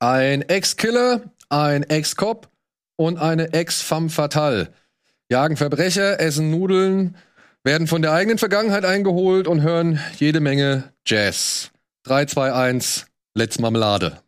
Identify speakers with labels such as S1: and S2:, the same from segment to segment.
S1: Ein Ex-Killer, ein Ex-Cop und eine Ex-Femme fatale jagen Verbrecher, essen Nudeln, werden von der eigenen Vergangenheit eingeholt und hören jede Menge Jazz. 3, 2, 1, Let's Marmelade.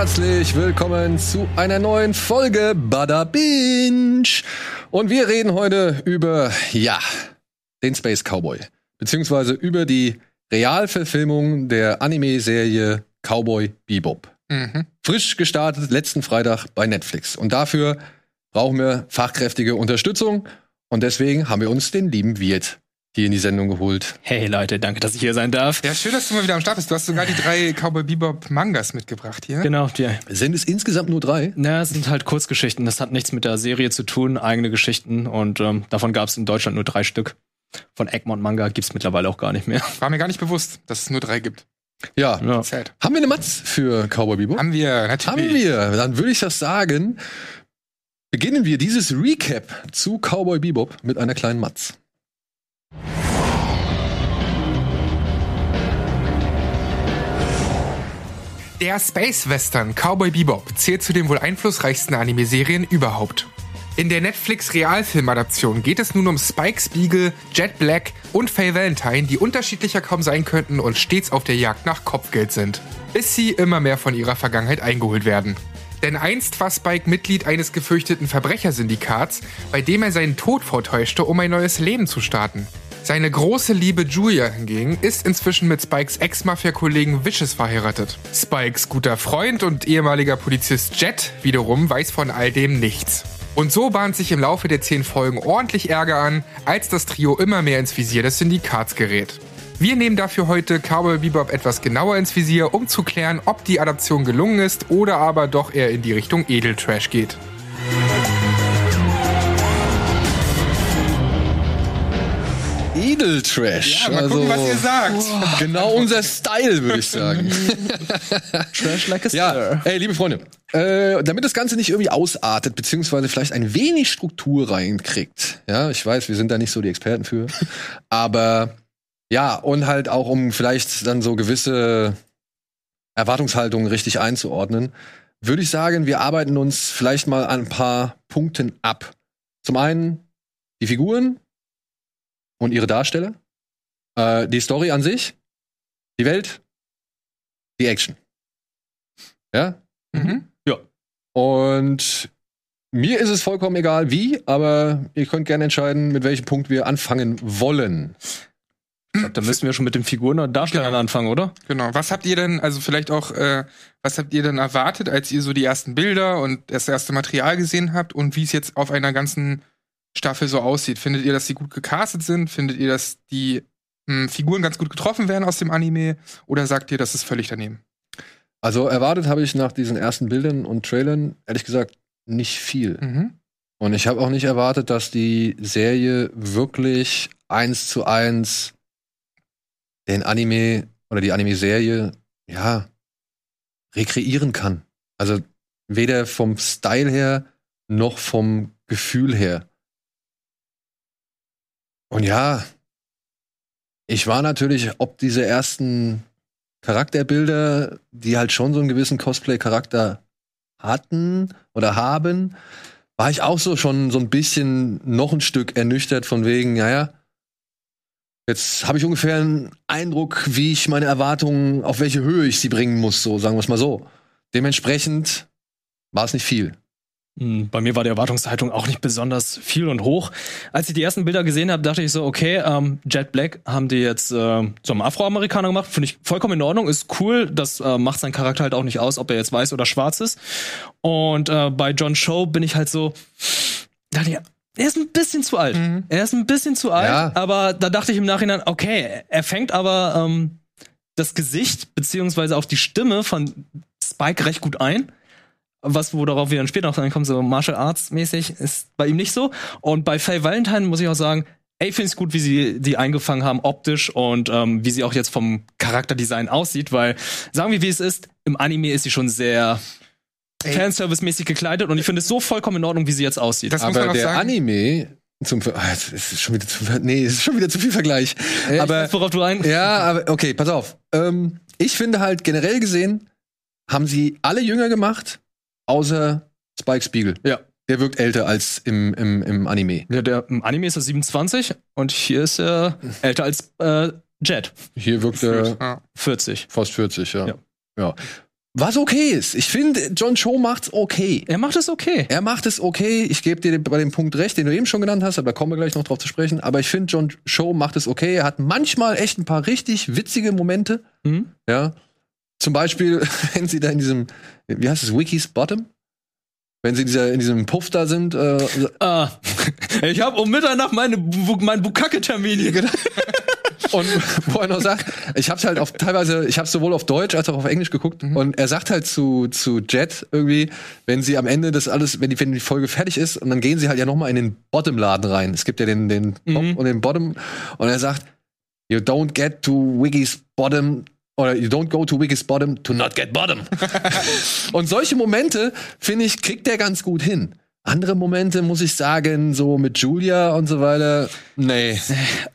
S1: Herzlich willkommen zu einer neuen Folge Bada Binge. Und wir reden heute über, ja, den Space Cowboy. Beziehungsweise über die Realverfilmung der Anime-Serie Cowboy Bebop.
S2: Mhm.
S1: Frisch gestartet letzten Freitag bei Netflix. Und dafür brauchen wir fachkräftige Unterstützung. Und deswegen haben wir uns den lieben Wirt hier in die Sendung geholt.
S3: Hey Leute, danke, dass ich hier sein darf.
S2: Ja, schön, dass du mal wieder am Start bist. Du hast sogar die drei Cowboy Bebop Mangas mitgebracht hier.
S3: Genau, die,
S1: Sind es insgesamt nur drei?
S3: na, es sind halt Kurzgeschichten. Das hat nichts mit der Serie zu tun, eigene Geschichten. Und ähm, davon gab es in Deutschland nur drei Stück. Von Egmont Manga gibt's mittlerweile auch gar nicht mehr.
S2: War mir gar nicht bewusst, dass es nur drei gibt.
S1: Ja.
S3: Ja.
S2: Sad.
S1: Haben wir eine Matz für Cowboy Bebop?
S2: Haben wir, natürlich.
S1: Haben wir. Dann würde ich das sagen. Beginnen wir dieses Recap zu Cowboy Bebop mit einer kleinen Matz.
S2: Der Space Western Cowboy Bebop zählt zu den wohl einflussreichsten Anime-Serien überhaupt. In der Netflix-Realfilmadaption geht es nun um Spike Spiegel, Jet Black und Faye Valentine, die unterschiedlicher kaum sein könnten und stets auf der Jagd nach Kopfgeld sind, bis sie immer mehr von ihrer Vergangenheit eingeholt werden. Denn einst war Spike Mitglied eines gefürchteten Verbrechersyndikats, bei dem er seinen Tod vortäuschte, um ein neues Leben zu starten. Seine große Liebe Julia hingegen ist inzwischen mit Spikes Ex-Mafia-Kollegen Vicious verheiratet. Spikes guter Freund und ehemaliger Polizist Jet wiederum weiß von all dem nichts. Und so bahnt sich im Laufe der zehn Folgen ordentlich Ärger an, als das Trio immer mehr ins Visier des Syndikats gerät. Wir nehmen dafür heute Cowboy Bebop etwas genauer ins Visier, um zu klären, ob die Adaption gelungen ist oder aber doch eher in die Richtung Edeltrash geht.
S1: Edeltrash.
S2: Ja, mal gucken, was ihr sagt.
S1: Genau unser Style, würde ich sagen.
S3: Trash like a
S1: ja, ey, liebe Freunde, äh, damit das Ganze nicht irgendwie ausartet, beziehungsweise vielleicht ein wenig Struktur reinkriegt. Ja, ich weiß, wir sind da nicht so die Experten für. aber ja, und halt auch, um vielleicht dann so gewisse Erwartungshaltungen richtig einzuordnen, würde ich sagen, wir arbeiten uns vielleicht mal an ein paar Punkten ab. Zum einen die Figuren und ihre Darsteller, äh, die Story an sich, die Welt, die Action. Ja?
S2: Mhm.
S1: Und mir ist es vollkommen egal wie, aber ihr könnt gerne entscheiden, mit welchem Punkt wir anfangen wollen.
S3: Da müssen wir schon mit den Figuren und Darstellern
S2: Genau.
S3: anfangen, oder?
S2: Genau. Was habt ihr denn, also vielleicht auch, äh, was habt ihr denn erwartet, als ihr so die ersten Bilder und das erste Material gesehen habt und wie es jetzt auf einer ganzen Staffel so aussieht? Findet ihr, dass die gut gecastet sind? Findet ihr, dass die mh, Figuren ganz gut getroffen werden aus dem Anime? Oder sagt ihr, das ist völlig daneben?
S1: Also erwartet habe ich nach diesen ersten Bildern und Trailern, ehrlich gesagt, nicht viel.
S2: Mhm.
S1: Und ich habe auch nicht erwartet, dass die Serie wirklich eins zu eins den Anime oder die Anime-Serie, ja, rekreieren kann. Also weder vom Style her noch vom Gefühl her. Und ja, ich war natürlich, ob diese ersten Charakterbilder, die halt schon so einen gewissen Cosplay-Charakter hatten oder haben, war ich auch so schon so ein bisschen noch ein Stück ernüchtert von wegen, naja, jetzt habe ich ungefähr einen Eindruck, wie ich meine Erwartungen, auf welche Höhe ich sie bringen muss, so sagen wir es mal so. Dementsprechend war es nicht viel.
S3: Hm, Bei mir war die Erwartungshaltung auch nicht besonders viel und hoch. Als ich die ersten Bilder gesehen habe, dachte ich so, okay, ähm, Jet Black haben die jetzt äh, zum Afroamerikaner gemacht. Finde ich vollkommen in Ordnung, ist cool. Das äh, macht seinen Charakter halt auch nicht aus, ob er jetzt weiß oder schwarz ist. Und äh, bei John Cho bin ich halt so, dachte ich, er ist ein bisschen zu alt.
S2: Mhm.
S3: Er ist ein bisschen zu alt,
S1: Ja.
S3: aber da dachte ich im Nachhinein, okay, er fängt aber ähm, das Gesicht beziehungsweise auch die Stimme von Spike recht gut ein. was, worauf wir dann später noch reinkommen, so Martial Arts mäßig, ist bei ihm nicht so. Und bei Faye Valentine muss ich auch sagen, ey, finde ich gut, wie sie die eingefangen haben, optisch und ähm, wie sie auch jetzt vom Charakterdesign aussieht, weil, sagen wir, wie es ist, im Anime ist sie schon sehr Fanservice-mäßig gekleidet und ich finde es so vollkommen in Ordnung, wie sie jetzt aussieht.
S2: Das muss man
S1: Aber
S2: auch
S1: der
S2: sagen.
S1: Anime zum Ver- ah, es ist schon wieder zu nee, es ist schon wieder zu viel Vergleich.
S3: Ja, ich
S1: aber
S3: weiß, worauf du ein.
S1: ja, aber okay, pass auf. Ähm, ich finde halt generell gesehen haben sie alle jünger gemacht, außer Spike Spiegel.
S3: Ja.
S1: Der wirkt älter als im, im, im Anime.
S3: Ja, der im Anime ist er 27 und hier ist er älter als äh, Jet,
S1: Hier wirkt er
S2: Ja.
S3: 40.
S1: fast 40, ja.
S3: Ja.
S1: ja. Was okay ist. Ich finde, John Cho macht's okay.
S3: Er macht es okay.
S1: Er macht es okay. Ich gebe dir bei dem Punkt recht, den du eben schon genannt hast, aber da kommen wir gleich noch drauf zu sprechen. Aber ich finde, John Cho macht es okay. Er hat manchmal echt ein paar richtig witzige Momente.
S3: Mhm.
S1: Ja. Zum Beispiel, wenn sie da in diesem, wie heißt es, Wikis Bottom? Wenn sie in, dieser, in diesem Puff da sind. Äh,
S3: Ah, ich habe um Mitternacht meine, meinen Bukake-Termin hier gedacht.
S1: und wo er noch sagt, ich hab's halt auf teilweise, ich hab's sowohl auf Deutsch als auch auf Englisch geguckt und er sagt halt zu zu Jet irgendwie, wenn sie am Ende das alles, wenn die, wenn die Folge fertig ist und dann gehen sie halt ja noch mal in den Bottom Laden rein. Es gibt ja den den Top
S3: Mhm.
S1: und den Bottom und er sagt, you don't get to Wiggy's Bottom oder you don't go to Wiggy's Bottom to not get bottom. und solche Momente finde ich kriegt der ganz gut hin. Andere Momente muss ich sagen, so mit Julia und so weiter, nee,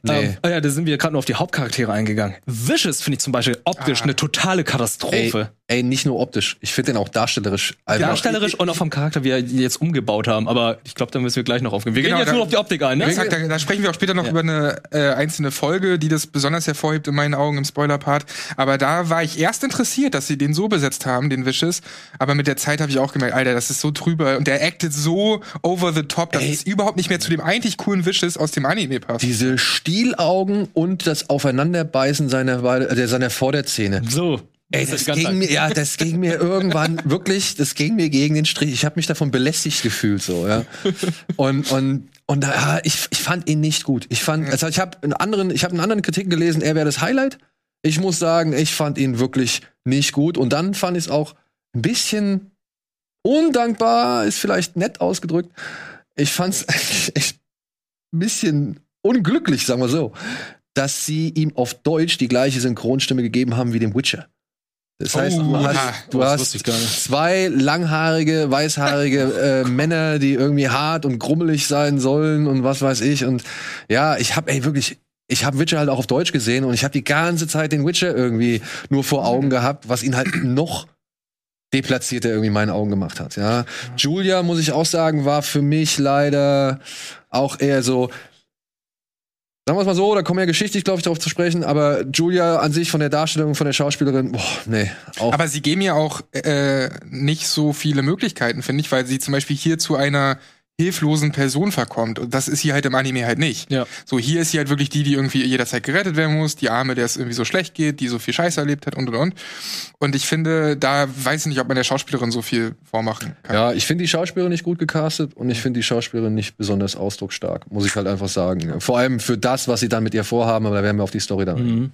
S1: nee.
S3: Ähm, oh ja, da sind wir gerade nur auf die Hauptcharaktere eingegangen. Vicious finde ich zum Beispiel optisch eine totale Katastrophe.
S1: Ey, nicht nur optisch. Ich finde den auch darstellerisch. Also,
S3: Darstellerisch und auch vom Charakter, wie er jetzt umgebaut haben. Aber ich glaube, da müssen wir gleich noch aufgehen. Wir
S2: Genau,
S3: gehen jetzt
S2: da-
S3: nur auf die Optik ein, ne?
S2: Exakt, da, da sprechen wir auch später noch über eine äh, einzelne Folge, die das besonders hervorhebt in meinen Augen im Spoiler-Part. Aber da war ich erst interessiert, dass sie den so besetzt haben, den Vicious. Aber mit der Zeit habe ich auch gemerkt, Alter, das ist so drüber und der actet so over the top, dass
S1: Ey.
S2: es überhaupt nicht mehr zu dem eigentlich coolen Vicious aus dem Anime passt.
S1: diese Stielaugen und das Aufeinanderbeißen seiner, äh, seiner Vorderzähne.
S3: So.
S1: Ey, das ging mir, ja, das ging mir irgendwann wirklich, das ging mir gegen den Strich. Ich habe mich davon belästigt gefühlt, so, ja. Und, und, und ja, ich, ich fand ihn nicht gut. Ich fand, also ich habe einen anderen, ich habe einen anderen Kritiken gelesen, er wäre das Highlight. Ich muss sagen, ich fand ihn wirklich nicht gut. Und dann fand ich es auch ein bisschen undankbar, ist vielleicht nett ausgedrückt. Ich fand es echt ein bisschen unglücklich, sagen wir so, dass sie ihm auf Deutsch die gleiche Synchronstimme gegeben haben wie dem Witcher. Das heißt, du
S2: Oh,
S1: hast,
S2: ja.
S1: du hast
S3: ich gar nicht.
S1: zwei langhaarige, weißhaarige äh, Männer, die irgendwie hart und grummelig sein sollen und was weiß ich. Und ja, ich habe ey wirklich, ich habe Witcher halt auch auf Deutsch gesehen und ich habe die ganze Zeit den Witcher irgendwie nur vor Augen gehabt, was ihn halt noch deplatzierter irgendwie in meinen Augen gemacht hat. Ja, Julia muss ich auch sagen, war für mich leider auch eher so. Sagen wir es mal so, da kommen ja geschichtlich, glaube ich, darauf zu sprechen, aber Julia an sich von der Darstellung, von der Schauspielerin, boah, nee, auch
S2: Aber sie geben ja auch äh, nicht so viele Möglichkeiten, finde ich, weil sie zum Beispiel hier zu einer hilflosen Person verkommt. Und das ist hier halt im Anime halt nicht.
S3: Ja.
S2: So, hier ist sie halt wirklich die, die irgendwie jederzeit gerettet werden muss, die Arme, der es irgendwie so schlecht geht, die so viel Scheiße erlebt hat und und und. Und ich finde, da weiß ich nicht, ob man der Schauspielerin so viel vormachen kann.
S1: Ja, ich finde die Schauspielerin nicht gut gecastet und ich finde die Schauspielerin nicht besonders ausdrucksstark, muss ich halt einfach sagen. Vor allem für das, was sie dann mit ihr vorhaben, aber da werden wir auf die Story dann.
S3: Mhm.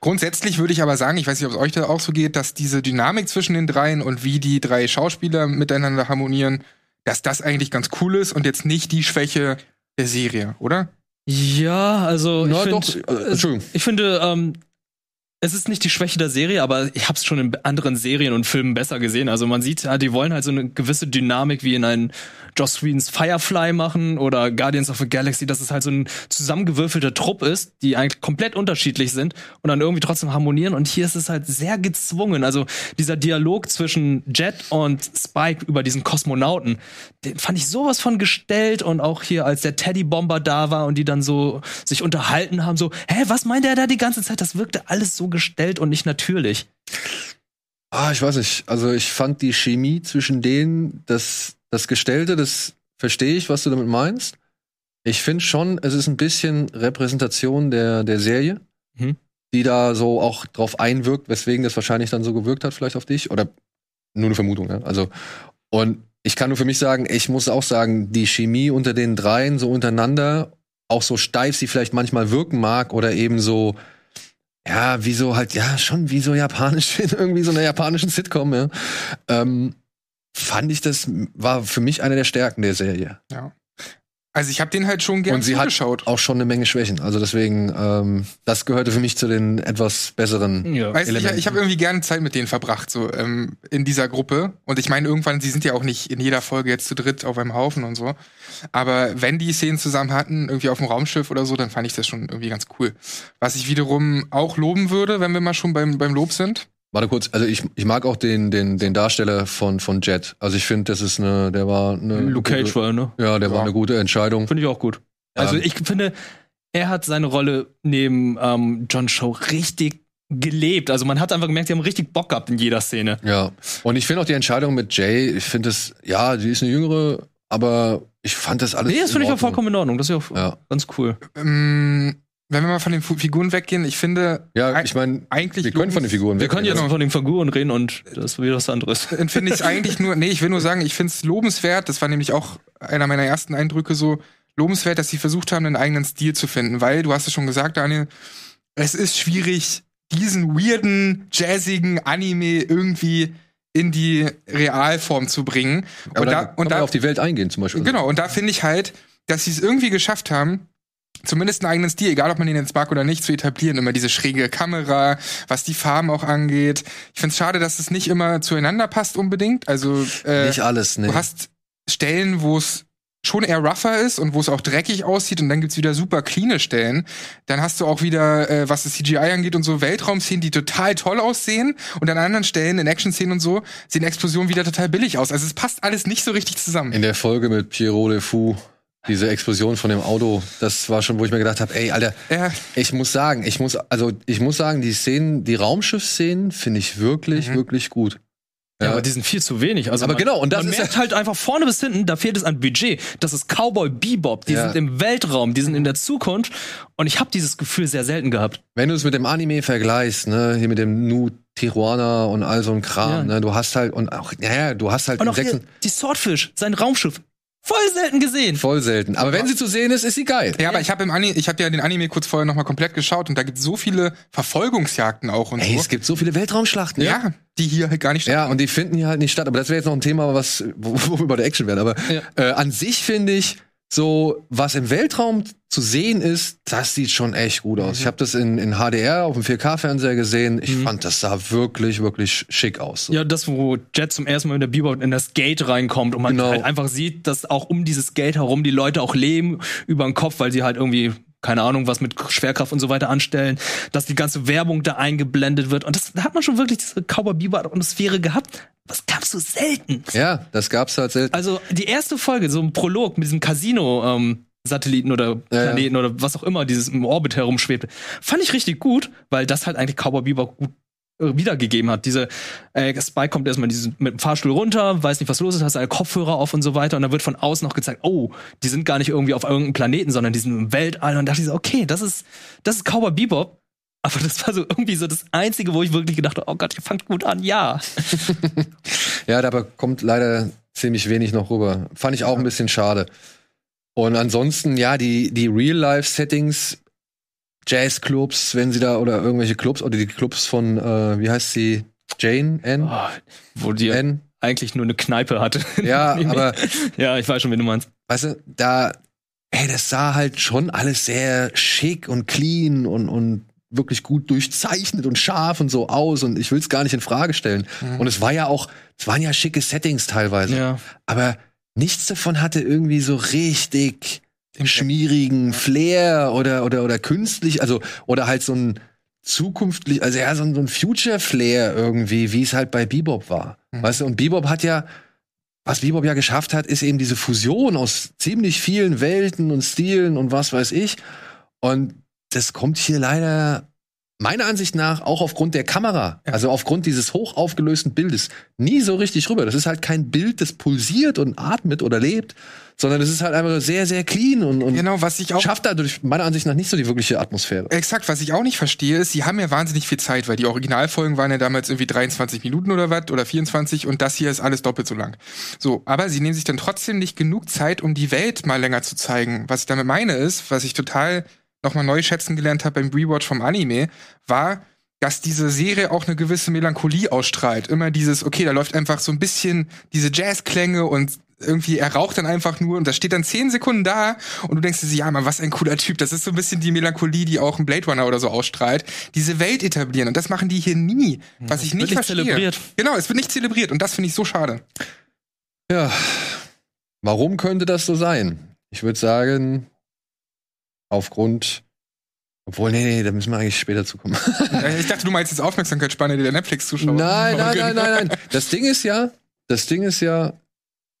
S2: Grundsätzlich würde ich aber sagen, ich weiß nicht, ob es euch da auch so geht, dass diese Dynamik zwischen den dreien und wie die drei Schauspieler miteinander harmonieren, dass das eigentlich ganz cool ist und jetzt nicht die Schwäche der Serie, oder?
S3: Ja, also
S1: Na
S3: ich
S1: doch,
S3: finde,
S1: äh, Entschuldigung.
S3: ich finde, ähm, es ist nicht die Schwäche der Serie, aber ich habe es schon in anderen Serien und Filmen besser gesehen. Also man sieht, die wollen halt so eine gewisse Dynamik wie in einen Joss Whedons Firefly machen oder Guardians of the Galaxy, dass es halt so ein zusammengewürfelter Trupp ist, die eigentlich komplett unterschiedlich sind und dann irgendwie trotzdem harmonieren. Und hier ist es halt sehr gezwungen. Also dieser Dialog zwischen Jet und Spike über diesen Kosmonauten, den fand ich sowas von gestellt und auch hier, als der Teddybomber da war und die dann so sich unterhalten haben, so, hä, was meint er da die ganze Zeit? Das wirkte alles so gestellt und nicht natürlich.
S1: Ah, ich weiß nicht. Also ich fand die Chemie zwischen denen, das, das Gestellte, das verstehe ich, was du damit meinst. Ich finde schon, es ist ein bisschen Repräsentation der, der Serie,
S3: Mhm.
S1: die da so auch drauf einwirkt, weswegen das wahrscheinlich dann so gewirkt hat, vielleicht auf dich. Oder nur eine Vermutung, ja. Also, und ich kann nur für mich sagen, ich muss auch sagen, die Chemie unter den dreien so untereinander, auch so steif sie vielleicht manchmal wirken mag oder eben so, ja, wie so halt, ja, schon wie so japanisch irgendwie so einer japanischen Sitcom, ja. Ähm, fand ich das, war für mich eine der Stärken der Serie.
S2: Ja. Also ich habe den halt schon gern
S1: Und sie hat
S2: zugeschaut.
S1: auch schon eine Menge Schwächen. Also deswegen, ähm, das gehörte für mich zu den etwas besseren.
S3: Ja.
S2: Weißt du, ich,
S1: Elementen.
S2: ich habe irgendwie gerne Zeit mit denen verbracht, so ähm, in dieser Gruppe. Und ich meine, irgendwann, sie sind ja auch nicht in jeder Folge jetzt zu dritt auf einem Haufen und so. Aber wenn die Szenen zusammen hatten, irgendwie auf dem Raumschiff oder so, dann fand ich das schon irgendwie ganz cool. Was ich wiederum auch loben würde, wenn wir mal schon beim, beim Lob sind.
S1: Warte kurz, also ich, ich mag auch den, den, den Darsteller von, von Jet. Also ich finde, das ist eine, der war eine.
S3: Luke Cage
S1: gute,
S3: war, ne?
S1: Ja, der
S2: Ja.
S1: war eine gute Entscheidung.
S3: Finde ich auch gut. Also ich finde, er hat seine Rolle neben ähm, John Show richtig gelebt. Also man hat einfach gemerkt, sie haben richtig Bock gehabt in jeder Szene.
S1: Ja. Und ich finde auch die Entscheidung mit Jay, ich finde es, ja, die ist eine jüngere, aber ich fand das alles.
S3: Nee, das
S1: in
S3: finde ich auch vollkommen in Ordnung. Das ist ja auch
S1: Ja.
S3: ganz cool.
S2: Ähm, wenn wir mal von den Figuren weggehen, ich finde,
S1: Ja, ich meine,
S2: eigentlich
S1: wir können von den Figuren
S3: Wir können jetzt
S1: weggehen.
S3: von den Figuren reden und das ist wieder was anderes.
S2: Dann finde ich eigentlich nur, nee, ich will nur sagen, ich finde es lobenswert, das war nämlich auch einer meiner ersten Eindrücke so, lobenswert, dass sie versucht haben, einen eigenen Stil zu finden, weil, du hast es schon gesagt, Daniel, es ist schwierig, diesen weirden, jazzigen Anime irgendwie in die Realform zu bringen.
S1: Aber
S2: und
S1: da,
S2: und
S1: man
S2: da,
S1: auf die Welt eingehen zum Beispiel.
S2: Genau, und da finde ich halt, dass sie es irgendwie geschafft haben, zumindest einen eigenen Stil, egal ob man ihn jetzt mag oder nicht, zu etablieren. Immer diese schräge Kamera, was die Farben auch angeht. Ich finde es schade, dass es nicht immer zueinander passt unbedingt. Also äh,
S1: Nicht alles, ne.
S2: du hast Stellen, wo es schon eher rougher ist und wo es auch dreckig aussieht und dann gibt's wieder super cleane Stellen. Dann hast du auch wieder, äh, was das CGI angeht und so, Weltraumszenen, die total toll aussehen und an anderen Stellen, in Action-Szenen und so, sehen Explosionen wieder total billig aus. Also es passt alles nicht so richtig zusammen.
S1: In der Folge mit Pierrot Le Fou, diese Explosion von dem Auto, das war schon, wo ich mir gedacht habe, ey, Alter,
S2: Ja,
S1: ich muss sagen, ich muss, also ich muss sagen, die Szenen, die Raumschiff-Szenen finde ich wirklich,
S2: Mhm.
S1: wirklich gut.
S3: Ja,
S1: Ja.
S3: aber die sind viel zu wenig. Also
S1: Aber
S3: man,
S1: genau, und das
S3: man
S1: ist
S3: merkt halt einfach vorne bis hinten, da fehlt es an Budget. Das ist Cowboy Bebop. Die
S1: Ja.
S3: sind im Weltraum, die sind in der Zukunft. Und ich habe dieses Gefühl sehr selten gehabt.
S1: Wenn du es mit dem Anime vergleichst, ne, hier mit dem Nu Tijuana und all so ein Kram,
S3: Ja.
S1: ne, du hast halt, und auch, naja, du hast halt
S3: Und auch hier, die Swordfish, sein Raumschiff. Voll selten gesehen.
S1: voll selten. Aber wenn sie zu sehen ist, ist sie geil.
S2: Ja, aber ich habe im Anime, ich habe ja den Anime kurz vorher noch mal komplett geschaut und da gibt so viele Verfolgungsjagden auch und
S1: Ey,
S2: so.
S1: es gibt so viele Weltraumschlachten.
S2: ja, die hier halt gar nicht
S1: Ja, und die finden hier halt nicht statt. Aber das wäre jetzt noch ein Thema, was, wo, wo wir bei der Action wären. Aber
S3: Ja.
S1: äh, an sich finde ich, so, was im Weltraum zu sehen ist, das sieht schon echt gut aus. Ich habe das in, in HDR auf dem 4K-Fernseher gesehen. Ich fand, das sah wirklich, wirklich schick aus. So.
S3: Ja, das, wo Jet zum ersten Mal in der Bebop in das Gate reinkommt und man
S1: Genau.
S3: halt einfach sieht, dass auch um dieses Gate herum die Leute auch leben über den Kopf, weil sie halt irgendwie keine Ahnung, was mit Schwerkraft und so weiter anstellen, dass die ganze Werbung da eingeblendet wird. Und das da hat man schon wirklich diese Cowboy Bebop Atmosphäre gehabt. Was gab's so selten?
S1: Ja, das gab's halt selten.
S3: Also die erste Folge, so ein Prolog mit diesem Casino ähm, Satelliten oder
S1: Ja, ja.
S3: Planeten oder was auch immer, dieses im Orbit herumschwebte, fand ich richtig gut, weil das halt eigentlich Cowboy Bebop gut wiedergegeben hat. Diese äh, Spike kommt erstmal diesen, mit dem Fahrstuhl runter, weiß nicht, was los ist, hat seine Kopfhörer auf und so weiter und dann wird von außen noch gezeigt, oh, die sind gar nicht irgendwie auf irgendeinem Planeten, sondern die sind im Weltall und da dachte ich so, okay, das ist das ist Cowboy Bebop. Aber das war so irgendwie so das Einzige, wo ich wirklich gedacht habe, oh Gott, ihr fangt gut an, ja.
S1: Ja, dabei kommt leider ziemlich wenig noch rüber. Fand ich auch ein bisschen schade. Und ansonsten, ja, die, die Real-Life-Settings, Jazzclubs, wenn sie da, oder irgendwelche Clubs, oder die Clubs von, äh, wie heißt sie? Jane? N?
S3: Oh, wo die
S1: N?
S3: eigentlich nur eine Kneipe hatte.
S1: Ja, aber
S3: ja, ich weiß schon, wen du meinst.
S1: weißt du, da, ey, das sah halt schon alles sehr schick und clean und, und wirklich gut durchzeichnet und scharf und so aus und ich will es gar nicht in Frage stellen. Und es war ja auch, es waren ja schicke Settings teilweise.
S3: Ja.
S1: Aber nichts davon hatte irgendwie so richtig schmierigen Flair oder, oder, oder künstlich, also, oder halt so ein zukünftig, also ja, so ein, so ein Future-Flair irgendwie, wie es halt bei Bebop war. Weißt du, und Bebop hat ja, was Bebop ja geschafft hat, ist eben diese Fusion aus ziemlich vielen Welten und Stilen und was weiß ich. Und das kommt hier leider meiner Ansicht nach auch aufgrund der Kamera, also aufgrund dieses hoch aufgelösten Bildes, nie so richtig rüber. Das ist halt kein Bild, das pulsiert und atmet oder lebt, sondern es ist halt einfach sehr, sehr clean und, und
S2: Genau, was ich auch
S1: schafft dadurch meiner Ansicht nach nicht so die wirkliche Atmosphäre.
S2: Exakt, was ich auch nicht verstehe, ist, sie haben ja wahnsinnig viel Zeit, weil die Originalfolgen waren ja damals irgendwie 23 Minuten oder was oder 24 und das hier ist alles doppelt so lang. So, aber sie nehmen sich dann trotzdem nicht genug Zeit, um die Welt mal länger zu zeigen. Was ich damit meine ist, was ich total nochmal neu schätzen gelernt habe beim Rewatch vom Anime, war, dass diese Serie auch eine gewisse Melancholie ausstrahlt. Immer dieses, okay, da läuft einfach so ein bisschen diese Jazzklänge und irgendwie, er raucht dann einfach nur und das steht dann zehn Sekunden da und du denkst dir, ja, man, was ein cooler Typ. Das ist so ein bisschen die Melancholie, die auch ein Blade Runner oder so ausstrahlt. Diese Welt etablieren und das machen die hier nie, was ich nicht
S3: wird nicht
S2: verstehe.
S3: zelebriert.
S2: Genau, es wird nicht zelebriert und das finde ich so schade.
S1: Ja. Warum könnte das so sein? Ich würde sagen, aufgrund. Obwohl, nee, nee, da müssen wir eigentlich später zukommen.
S2: Ich dachte, du meinst jetzt Aufmerksamkeitsspanne der Netflix-Zuschauer.
S1: Nein, nein, nein, nein, nein. Das Ding ist ja, das Ding ist ja,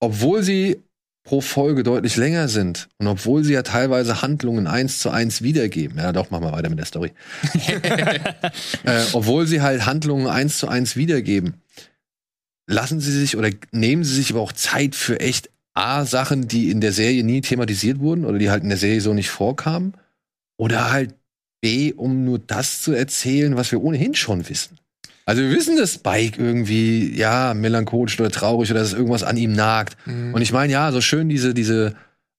S1: obwohl sie pro Folge deutlich länger sind und obwohl sie ja teilweise Handlungen eins zu eins wiedergeben, ja doch, machen wir weiter mit der Story. äh, obwohl sie halt Handlungen eins zu eins wiedergeben, lassen sie sich oder nehmen sie sich aber auch Zeit für echt A, Sachen, die in der Serie nie thematisiert wurden oder die halt in der Serie so nicht vorkamen oder halt B, um nur das zu erzählen, was wir ohnehin schon wissen. Also wir wissen, dass Spike irgendwie, ja, melancholisch oder traurig oder dass irgendwas an ihm nagt.
S2: Mhm.
S1: Und ich meine, ja, so schön diese, diese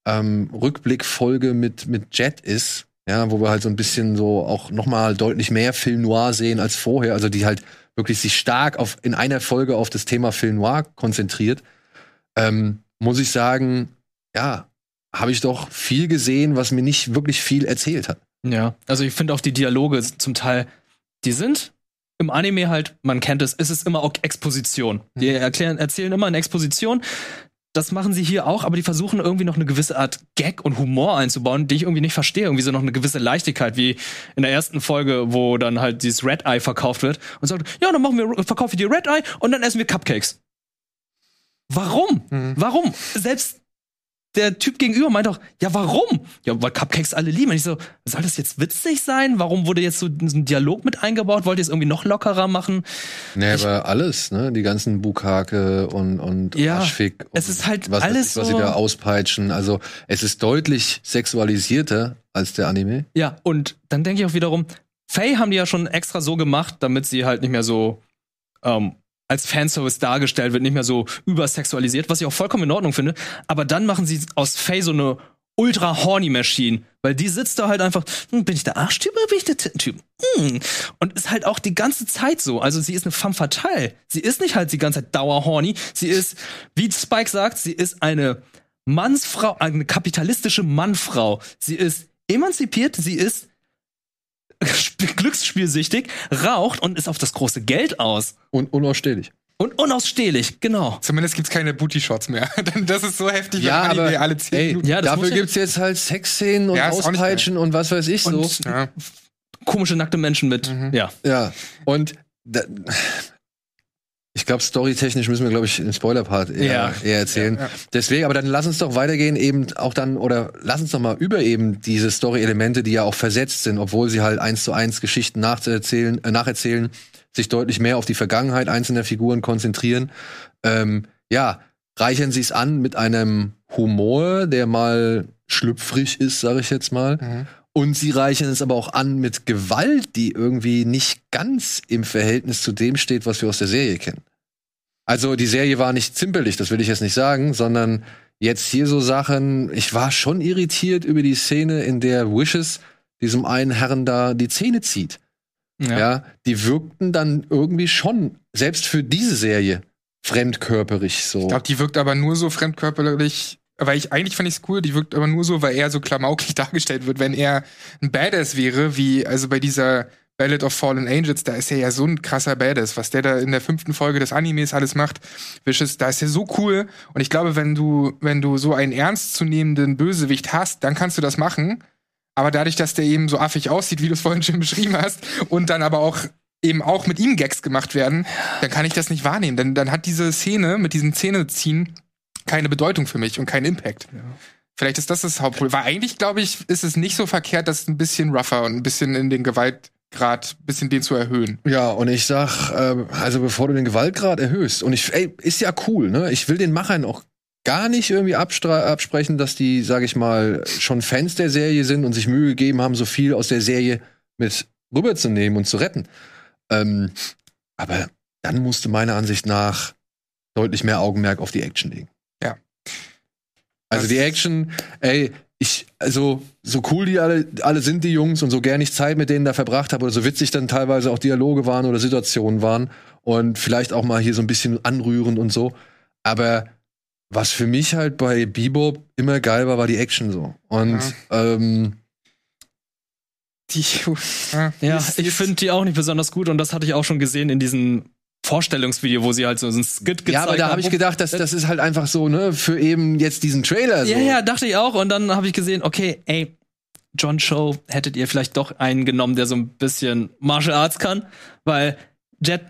S1: ähm, Rückblickfolge mit, mit Jet ist, ja, wo wir halt so ein bisschen so auch noch mal deutlich mehr Film Noir sehen als vorher, also die halt wirklich sich stark auf, in einer Folge auf das Thema Film Noir konzentriert, ähm, muss ich sagen, ja, habe ich doch viel gesehen, was mir nicht wirklich viel erzählt hat.
S3: Ja, also ich finde auch die Dialoge zum Teil, die sind im Anime halt, man kennt es, es ist immer auch Exposition. Die erklären, erzählen immer eine Exposition. Das machen sie hier auch, aber die versuchen irgendwie noch eine gewisse Art Gag und Humor einzubauen, die ich irgendwie nicht verstehe. Irgendwie so noch eine gewisse Leichtigkeit, wie in der ersten Folge, wo dann halt dieses Red Eye verkauft wird und sagt, ja, dann machen wir, verkaufe ich die Red Eye und dann essen wir Cupcakes. Warum?
S2: Mhm.
S3: Warum? Selbst der Typ gegenüber meint doch, ja, warum? Ja, weil Cupcakes alle lieben. Und ich so, soll das jetzt witzig sein? Warum wurde jetzt so ein Dialog mit eingebaut? Wollt ihr es irgendwie noch lockerer machen?
S1: Nee, aber alles, ne? Die ganzen Bukake und, und
S3: Ja,
S1: Aschfick.
S3: es
S1: und
S3: ist halt
S1: was
S3: alles
S1: ich, was sie
S3: so-
S1: da auspeitschen. Also, es ist deutlich sexualisierter als der Anime.
S3: Ja, und dann denke ich auch wiederum, Faye haben die ja schon extra so gemacht, damit sie halt nicht mehr so ähm, als Fanservice dargestellt wird, nicht mehr so übersexualisiert, was ich auch vollkommen in Ordnung finde. Aber dann machen sie aus Faye so eine ultra horny Machine, weil die sitzt da halt einfach, hm, bin ich der Arschtyp oder bin ich der Tittentyp? Hm. Und ist halt auch die ganze Zeit so. Also sie ist eine femme fatale. Sie ist nicht halt die ganze Zeit dauerhorny. Sie ist, wie Spike sagt, sie ist eine Mannsfrau, eine kapitalistische Mannfrau. Sie ist emanzipiert, sie ist glücksspielsüchtig, raucht und ist auf das große Geld aus.
S1: Und unausstehlich.
S3: Und unausstehlich, genau.
S2: Zumindest gibt's keine Booty-Shots mehr. Denn das ist so heftig,
S1: Ja,
S2: wenn Anime
S1: aber
S2: alle zehn
S1: ey,
S2: Minuten.
S3: Ja,
S1: dafür gibt's jetzt halt Sexszenen und
S2: Ja,
S1: Auspeitschen und was weiß ich so.
S3: Und
S2: Ja.
S3: komische nackte Menschen mit, ja.
S1: Ja, und da, ich glaube, storytechnisch müssen wir, glaube ich, den Spoiler-Part eher,
S3: Ja.
S1: eher erzählen.
S2: Ja, ja.
S1: Deswegen, aber dann lass uns doch weitergehen, eben auch dann, oder lass uns doch mal über eben diese Story-Elemente, die ja auch versetzt sind, obwohl sie halt eins zu eins Geschichten nacherzählen, äh, nacherzählen, sich deutlich mehr auf die Vergangenheit einzelner Figuren konzentrieren. Ähm, ja, reichern sie es an mit einem Humor, der mal schlüpfrig ist, sage ich jetzt mal.
S2: Mhm.
S1: Und sie reichen es aber auch an mit Gewalt, die irgendwie nicht ganz im Verhältnis zu dem steht, was wir aus der Serie kennen. Also die Serie war nicht zimperlich, das will ich jetzt nicht sagen, sondern jetzt hier so Sachen, ich war schon irritiert über die Szene, in der Wishes diesem einen Herrn da die Zähne zieht. Ja. die wirkten dann irgendwie schon, selbst für diese Serie, fremdkörperig so.
S2: Ich glaube, die wirkt aber nur so fremdkörperlich, weil ich eigentlich fand ich es cool, die wirkt aber nur so, weil er so klamaukig dargestellt wird. Wenn er ein Badass wäre, wie also bei dieser Ballad of Fallen Angels, da ist er ja so ein krasser Badass, was der da in der fünften Folge des Animes alles macht. Vicious, da ist er so cool. Und ich glaube, wenn du, wenn du so einen ernstzunehmenden Bösewicht hast, dann kannst du das machen. Aber dadurch, dass der eben so affig aussieht, wie du es vorhin schon beschrieben hast, und dann aber auch eben auch mit ihm Gags gemacht werden, dann kann ich das nicht wahrnehmen. Denn dann hat diese Szene mit diesem Zähneziehen keine Bedeutung für mich und keinen Impact. Vielleicht ist das das Hauptproblem. Weil eigentlich, glaube ich, ist es nicht so verkehrt, das ein bisschen rougher und ein bisschen in den Gewaltgrad, ein bisschen den zu erhöhen.
S1: Ja, und ich sag, ähm, also bevor du den Gewaltgrad erhöhst, und ich, ey, ist ja cool, ne? Ich will den Machern auch gar nicht irgendwie absprechen, dass die, sag ich mal, schon Fans der Serie sind und sich Mühe gegeben haben, so viel aus der Serie mit rüberzunehmen und zu retten. Ähm, aber dann musste meiner Ansicht nach deutlich mehr Augenmerk auf die Action legen.
S2: Ja.
S1: Also die Action, ey, ich, also, so cool die alle, alle sind, die Jungs, und so gern ich Zeit mit denen da verbracht habe, oder so witzig dann teilweise auch Dialoge waren oder Situationen waren, und vielleicht auch mal hier so ein bisschen anrührend und so. Aber was für mich halt bei Bebop immer geil war, war die Action so. Und ähm,
S2: Die, ja,
S3: Ja, ich finde die auch nicht besonders gut und das hatte ich auch schon gesehen in diesem Vorstellungsvideo, wo sie halt so einen Skit gezeigt
S1: ja, aber da habe ich gedacht, dass das ist halt einfach so, ne, für eben jetzt diesen Trailer so.
S3: Ja, ja, dachte ich auch. Und dann habe ich gesehen, okay, ey, John Show hättet ihr vielleicht doch einen genommen, der so ein bisschen Martial Arts kann, weil Jet,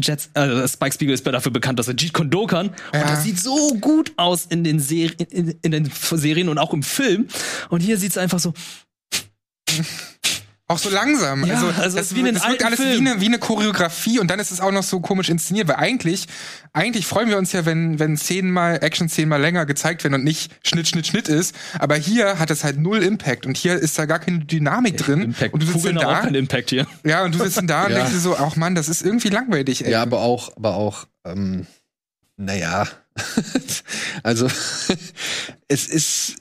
S3: Jets, also Spike Spiegel ist dafür bekannt, dass er Jeet Kune Do kann. Und
S2: Ja.
S3: das sieht so gut aus in den, Serien, in, in den Serien und auch im Film. Und hier sieht's einfach so,
S2: Auch so langsam.
S3: Ja,
S2: also,
S3: also
S2: das,
S3: wie
S2: das wirkt alles wie eine, wie eine Choreografie und dann ist es auch noch so komisch inszeniert, weil eigentlich, eigentlich freuen wir uns ja, wenn, wenn Szenen mal, Action-Szenen mal länger gezeigt werden und nicht Schnitt, Schnitt, Schnitt ist. Aber hier hat es halt null Impact und hier ist da gar keine Dynamik drin.
S3: Impact.
S2: Und du sitzt
S3: haben auch
S2: da.
S3: keinen Impact hier.
S2: Ja, und du sitzt da und
S1: Ja.
S2: denkst dir so, ach Mann, das ist irgendwie langweilig, ey.
S1: Ja, aber auch, aber auch, ähm, naja. also, es ist.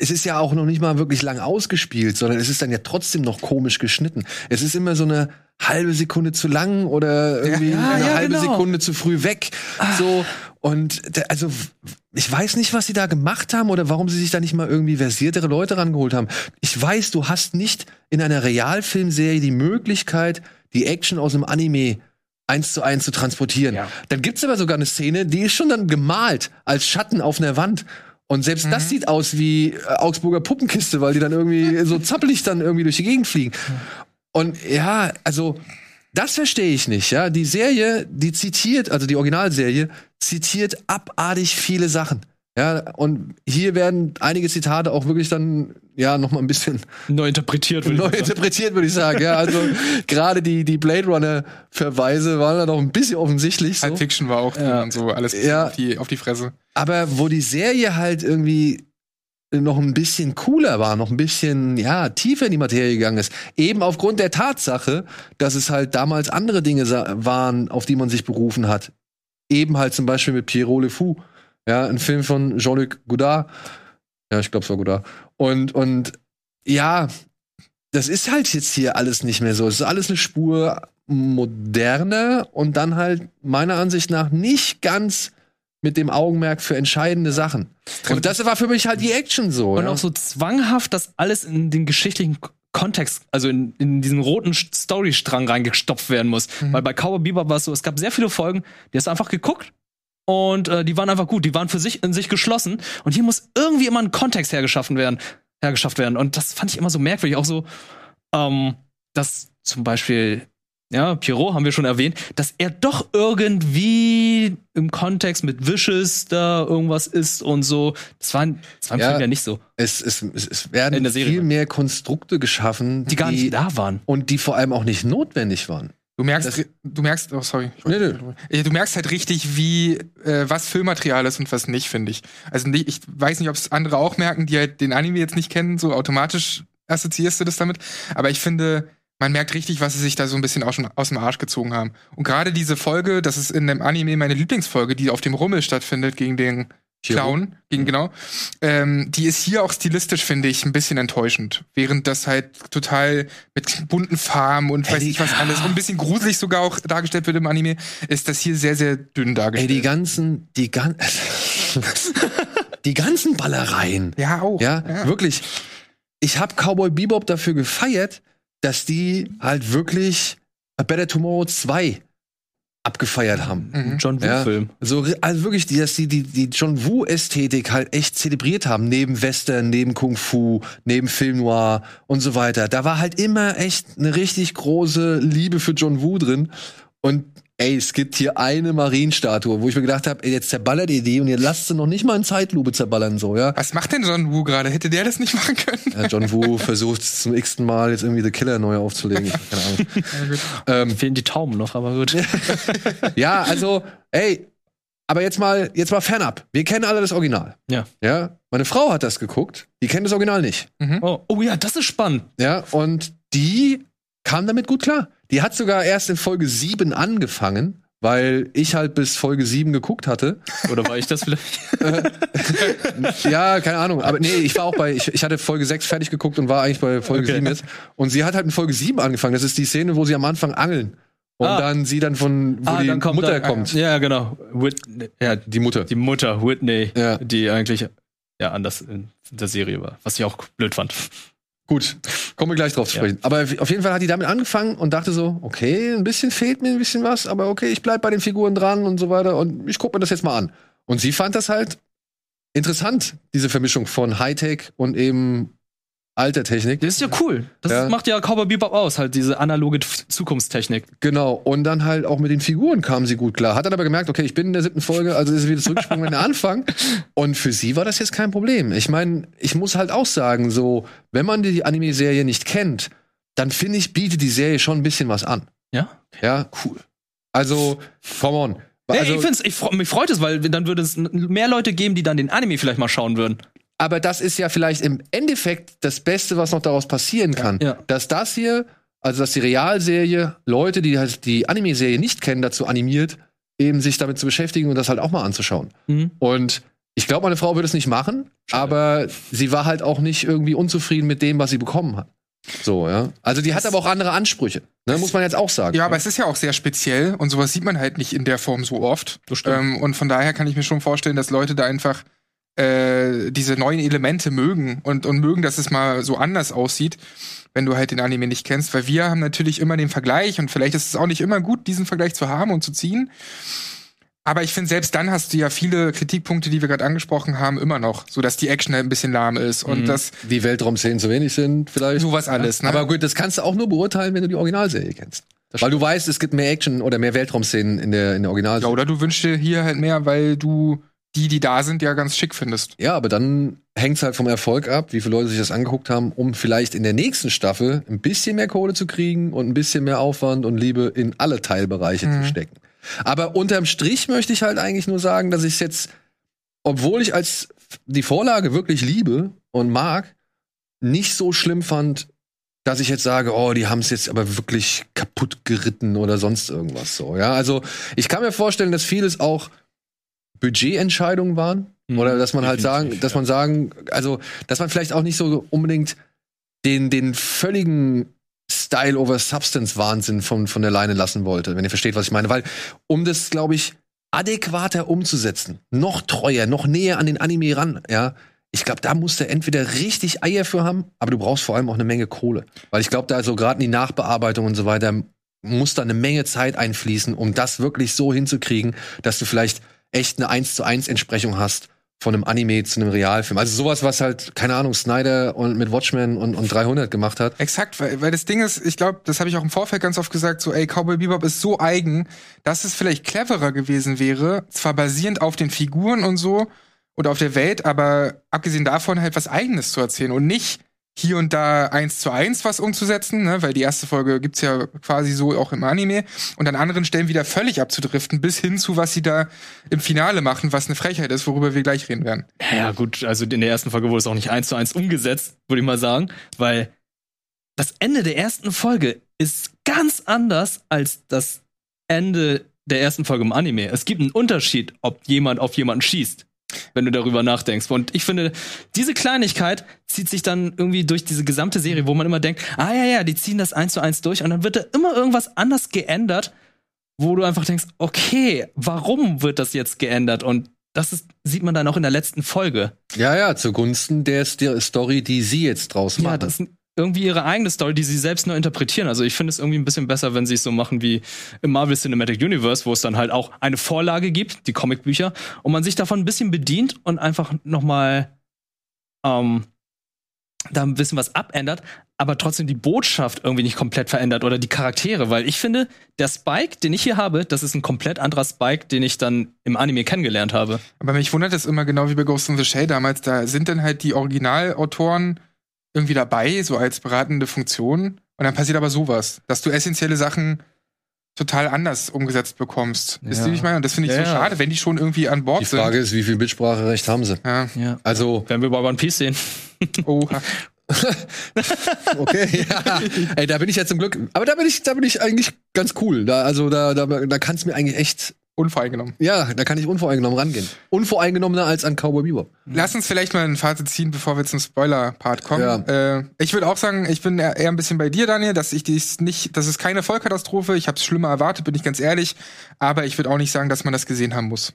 S1: Es ist ja auch noch nicht mal wirklich lang ausgespielt, sondern es ist dann ja trotzdem noch komisch geschnitten. Es ist immer so eine halbe Sekunde zu lang oder irgendwie
S3: Ja,
S1: eine
S3: ja,
S1: halbe
S3: genau.
S1: Sekunde zu früh weg. So und also ich weiß nicht, was sie da gemacht haben oder warum sie sich da nicht mal irgendwie versiertere Leute rangeholt haben. Ich weiß, du hast nicht in einer Realfilmserie die Möglichkeit, die Action aus einem Anime eins zu eins zu transportieren. Dann gibt's aber sogar eine Szene, die ist schon dann gemalt als Schatten auf einer Wand. Und selbst
S3: Mhm.
S1: das sieht aus wie äh, Augsburger Puppenkiste, weil die dann irgendwie so zappelig dann irgendwie durch die Gegend fliegen. Und ja, also das verstehe ich nicht, ja. Die Serie, die zitiert, also die Originalserie, zitiert abartig viele Sachen. Ja, und hier werden einige Zitate auch wirklich dann, ja, noch mal ein bisschen
S3: Neu interpretiert. würde ich
S1: neu
S3: sagen.
S1: interpretiert, würde ich sagen. Ja, also gerade die, die Blade Runner-Verweise waren dann auch ein bisschen offensichtlich. So.
S2: Fiction war auch
S3: Ja.
S2: so, alles
S1: Ja.
S2: auf, die, auf die Fresse.
S1: Aber wo die Serie halt irgendwie noch ein bisschen cooler war, noch ein bisschen, ja, tiefer in die Materie gegangen ist. Eben aufgrund der Tatsache, dass es halt damals andere Dinge waren, auf die man sich berufen hat. Eben halt zum Beispiel mit Pierrot Le Fou. Ja, ein Film von Jean-Luc Godard. Ja, ich glaube, es war Godard. Und, und, ja, das ist halt jetzt hier alles nicht mehr so. Es ist alles eine Spur moderner und dann halt meiner Ansicht nach nicht ganz mit dem Augenmerk für entscheidende Sachen. Und das war für mich halt die Action so.
S3: Und
S1: ja.
S3: auch so zwanghaft, dass alles in den geschichtlichen Kontext, also in, in diesen roten Storystrang reingestopft werden muss. Weil bei Cowboy Bebop war es so, es gab sehr viele Folgen, die hast du einfach geguckt und äh, die waren einfach gut, die waren für sich in sich geschlossen und hier muss irgendwie immer ein Kontext hergeschaffen werden, hergeschafft werden. Und das fand ich immer so merkwürdig, auch so, ähm, dass zum Beispiel ja, Pierrot haben wir schon erwähnt, dass er doch irgendwie im Kontext mit Wishes da irgendwas ist und so. Das war, das war im
S1: Ja.
S3: Film ja nicht so.
S1: es, es, es, werden
S3: In der Serie.
S1: viel mehr Konstrukte geschaffen,
S3: Die gar nicht da waren.
S1: und die vor allem auch nicht notwendig waren.
S2: Du merkst,
S1: Das-
S2: du merkst, oh sorry.
S1: Nee,
S2: Ja, Du merkst halt richtig, wie äh, was Filmmaterial ist und was nicht, finde ich. Also ich weiß nicht, ob es andere auch merken, die halt den Anime jetzt nicht kennen, so automatisch assoziierst du das damit. Aber ich finde, man merkt richtig, was sie sich da so ein bisschen aus, aus dem Arsch gezogen haben. Und gerade diese Folge, das ist in dem Anime meine Lieblingsfolge, die auf dem Rummel stattfindet gegen den? Clown, gegen, genau. Ähm, die ist hier auch stilistisch, finde ich, ein bisschen enttäuschend. Während das halt total mit bunten Farben und
S1: Ey,
S2: weiß nicht was alles und ein bisschen gruselig sogar auch dargestellt wird im Anime, ist das hier sehr, sehr dünn
S1: Ey,
S2: dargestellt.
S1: die ganzen, die gan die ganzen Ballereien.
S2: ja, auch.
S1: Ja, wirklich. Ich habe Cowboy Bebop dafür gefeiert, dass die halt wirklich A Better Tomorrow 2 abgefeiert haben.
S2: Mhm.
S3: John
S1: Ja.
S3: Woo-Film.
S1: So, also wirklich, die, dass die, die, die John Woo-Ästhetik halt echt zelebriert haben, neben Western, neben Kung Fu, neben Film Noir und so weiter. Da war halt immer echt eine richtig große Liebe für John Woo drin. Und ey, es gibt hier eine Marienstatue, wo ich mir gedacht habe, jetzt zerballert ihr die und ihr lasst sie noch nicht mal in Zeitlupe zerballern, so, ja.
S2: Was macht denn John Woo gerade? Hätte der das nicht machen können?
S1: ja John Woo versucht zum x-ten Mal jetzt irgendwie The Killer neu aufzulegen. Keine Ahnung. ähm,
S3: Fehlen die Tauben noch, aber gut.
S1: ja, also, ey, aber jetzt mal, jetzt mal fernab. Wir kennen alle das Original.
S3: Ja.
S1: Ja, meine Frau hat das geguckt. Die kennt das Original nicht.
S3: Oh, oh ja, das ist spannend.
S1: Ja, und die kam damit gut klar. Die hat sogar erst in Folge 7 angefangen, weil ich halt bis Folge 7 geguckt hatte.
S3: Oder war ich das vielleicht?
S1: ja, keine Ahnung. Aber nee, ich war auch bei, ich, ich hatte Folge 6 fertig geguckt und war eigentlich bei Folge
S3: Okay.
S1: 7 jetzt. Und sie hat halt in Folge 7 angefangen. Das ist die Szene, wo sie am Anfang angeln. Und
S3: Ah.
S1: dann sie dann von, wo die Mutter
S3: da-
S1: kommt.
S3: Ja, genau. Whitney, ja,
S1: Die Mutter.
S3: die Mutter, Whitney,
S1: Ja.
S3: die eigentlich ja anders in der Serie war, was ich auch blöd fand.
S1: Gut, kommen wir gleich drauf zu
S3: Ja.
S1: sprechen. Aber auf jeden Fall hat die damit angefangen und dachte so, okay, ein bisschen fehlt mir ein bisschen was, aber okay, ich bleib bei den Figuren dran und so weiter und ich gucke mir das jetzt mal an. Und sie fand das halt interessant, diese Vermischung von Hightech und eben alter Technik.
S3: Das ist ja cool. Das
S1: Ja.
S3: macht ja Cowboy Bebop aus, halt diese analoge Zukunftstechnik.
S1: Genau, und dann halt auch mit den Figuren kam sie gut klar. Hat dann aber gemerkt, okay, ich bin in der siebten Folge, also ist es wieder zurückgesprungen an den Anfang. Und für sie war das jetzt kein Problem. Ich meine, ich muss halt auch sagen, so, wenn man die Anime-Serie nicht kennt, dann finde ich, bietet die Serie schon ein bisschen was an.
S3: Ja?
S1: Ja, cool. Also, come on.
S3: Nee,
S1: Also,
S3: ich find's, ich, mich freut es, weil dann würde es mehr Leute geben, die dann den Anime vielleicht mal schauen würden.
S1: Aber das ist ja vielleicht im Endeffekt das Beste, was noch daraus passieren kann.
S3: Ja.
S1: Dass das hier, also dass die Realserie Leute, die halt die Anime-Serie nicht kennen, dazu animiert, eben sich damit zu beschäftigen und das halt auch mal anzuschauen.
S3: Mhm.
S1: Und ich glaube, meine Frau würde es nicht machen, aber sie war halt auch nicht irgendwie unzufrieden mit dem, was sie bekommen hat. So, ja. Also die hat aber auch andere Ansprüche, ne, muss man jetzt auch sagen.
S2: Ja, aber es ist ja auch sehr speziell und sowas sieht man halt nicht in der Form so oft.
S3: Das.
S2: Ähm, und von daher kann ich mir schon vorstellen, dass Leute da einfach äh, diese neuen Elemente mögen und, und mögen, dass es mal so anders aussieht, wenn du halt den Anime nicht kennst. Weil wir haben natürlich immer den Vergleich und vielleicht ist es auch nicht immer gut, diesen Vergleich zu haben und zu ziehen. Aber ich finde, selbst dann hast du ja viele Kritikpunkte, die wir gerade angesprochen haben, immer noch. So dass die Action halt ein bisschen lahm ist und
S3: Mhm.
S2: dass
S1: Die Weltraumszenen zu wenig sind, vielleicht.
S2: sowas alles. Ne?
S1: Aber gut, das kannst du auch nur beurteilen, wenn du die Originalserie kennst. Weil du weißt, es gibt mehr Action oder mehr Weltraumszenen in der, in der
S2: ja,
S1: Originalserie.
S2: oder du wünschst dir hier halt mehr, weil du die, die da sind, ja ganz schick findest.
S1: Ja, aber dann hängt's halt vom Erfolg ab, wie viele Leute sich das angeguckt haben, um vielleicht in der nächsten Staffel ein bisschen mehr Kohle zu kriegen und ein bisschen mehr Aufwand und Liebe in alle Teilbereiche
S2: Mhm.
S1: zu stecken. Aber unterm Strich möchte ich halt eigentlich nur sagen, dass ich jetzt, obwohl ich als die Vorlage wirklich liebe und mag, nicht so schlimm fand, dass ich jetzt sage, oh, die haben es jetzt aber wirklich kaputt geritten oder sonst irgendwas so. Ja, also ich kann mir vorstellen, dass vieles auch Budgetentscheidungen waren.
S3: Mhm,
S1: Oder dass man halt sagen, dass man sagen, also, dass man vielleicht auch nicht so unbedingt den, den völligen Style over Substance Wahnsinn von, von der Leine lassen wollte, wenn ihr versteht, was ich meine. Weil, um das, glaube ich, adäquater umzusetzen, noch treuer, noch näher an den Anime ran, ja, ich glaube, da musst du entweder richtig Eier für haben, aber du brauchst vor allem auch eine Menge Kohle. Weil ich glaube, da so gerade in die Nachbearbeitung und so weiter muss da eine Menge Zeit einfließen, um das wirklich so hinzukriegen, dass du vielleicht echt eine 1 zu 1 Entsprechung hast von einem Anime zu einem Realfilm. Also sowas, was halt, keine Ahnung, Snyder und mit Watchmen und, und 300 gemacht hat.
S2: Exakt, weil, weil das Ding ist, ich glaube, das habe ich auch im Vorfeld ganz oft gesagt, so, ey, Cowboy Bebop ist so eigen, dass es vielleicht cleverer gewesen wäre, zwar basierend auf den Figuren und so oder auf der Welt, aber abgesehen davon halt was Eigenes zu erzählen und nicht hier und da eins zu eins was umzusetzen, ne? weil die erste Folge gibt's ja quasi so auch im Anime und an anderen Stellen wieder völlig abzudriften, bis hin zu was sie da im Finale machen, was eine Frechheit ist, worüber wir gleich reden werden.
S3: Ja, gut, also in der ersten Folge wurde es auch nicht eins zu eins umgesetzt, würde ich mal sagen, weil das Ende der ersten Folge ist ganz anders als das Ende der ersten Folge im Anime. Es gibt einen Unterschied, ob jemand auf jemanden schießt, wenn du darüber nachdenkst. Und ich finde, diese Kleinigkeit zieht sich dann irgendwie durch diese gesamte Serie, wo man immer denkt, ah ja, ja, die ziehen das eins zu eins durch und dann wird da immer irgendwas anders geändert, wo du einfach denkst, okay, warum wird das jetzt geändert? Und das ist, sieht man dann auch in der letzten Folge.
S1: Ja, ja, zugunsten der St- Story, die sie jetzt draus machen.
S3: Ja, das ist irgendwie ihre eigene Story, die sie selbst nur interpretieren. Also ich finde es irgendwie ein bisschen besser, wenn sie es so machen wie im Marvel Cinematic Universe, wo es dann halt auch eine Vorlage gibt, die Comicbücher, und man sich davon ein bisschen bedient und einfach noch mal ähm, da ein bisschen was abändert, aber trotzdem die Botschaft irgendwie nicht komplett verändert oder die Charaktere, weil ich finde, der Spike, den ich hier habe, das ist ein komplett anderer Spike, den ich dann im Anime kennengelernt habe.
S2: Aber mich wundert es immer genau wie bei Ghost in the Shell damals, da sind dann halt die Originalautoren irgendwie dabei, so als beratende Funktion. Und dann passiert aber sowas, dass du essentielle Sachen total anders umgesetzt bekommst. Wisst ihr,
S3: Ja.
S2: wie ich meine? Und das finde ich
S3: Ja,
S2: so
S3: ja.
S2: schade, wenn die schon irgendwie an Bord
S1: Die Frage
S2: sind.
S1: ist, wie viel Mitspracherecht haben sie?
S2: Ja.
S3: Ja.
S1: Also,
S3: Werden wir bei One Piece sehen.
S2: Oha.
S1: okay, ja. Ey, da bin ich ja zum Glück. Aber da bin ich, da bin ich eigentlich ganz cool. Da, also da, da, da kann es mir eigentlich echt.
S2: Unvoreingenommen.
S1: Ja, da kann ich unvoreingenommen rangehen. Unvoreingenommener als an Cowboy Bebop.
S2: Lass uns vielleicht mal ein Fazit ziehen, bevor wir zum Spoiler-Part kommen.
S1: Ja.
S2: Äh, ich würde auch sagen, ich bin eher ein bisschen bei dir, Daniel, dass ich dies nicht, das ist keine Vollkatastrophe. Ich habe es schlimmer erwartet, bin ich ganz ehrlich. Aber ich würde auch nicht sagen, dass man das gesehen haben muss.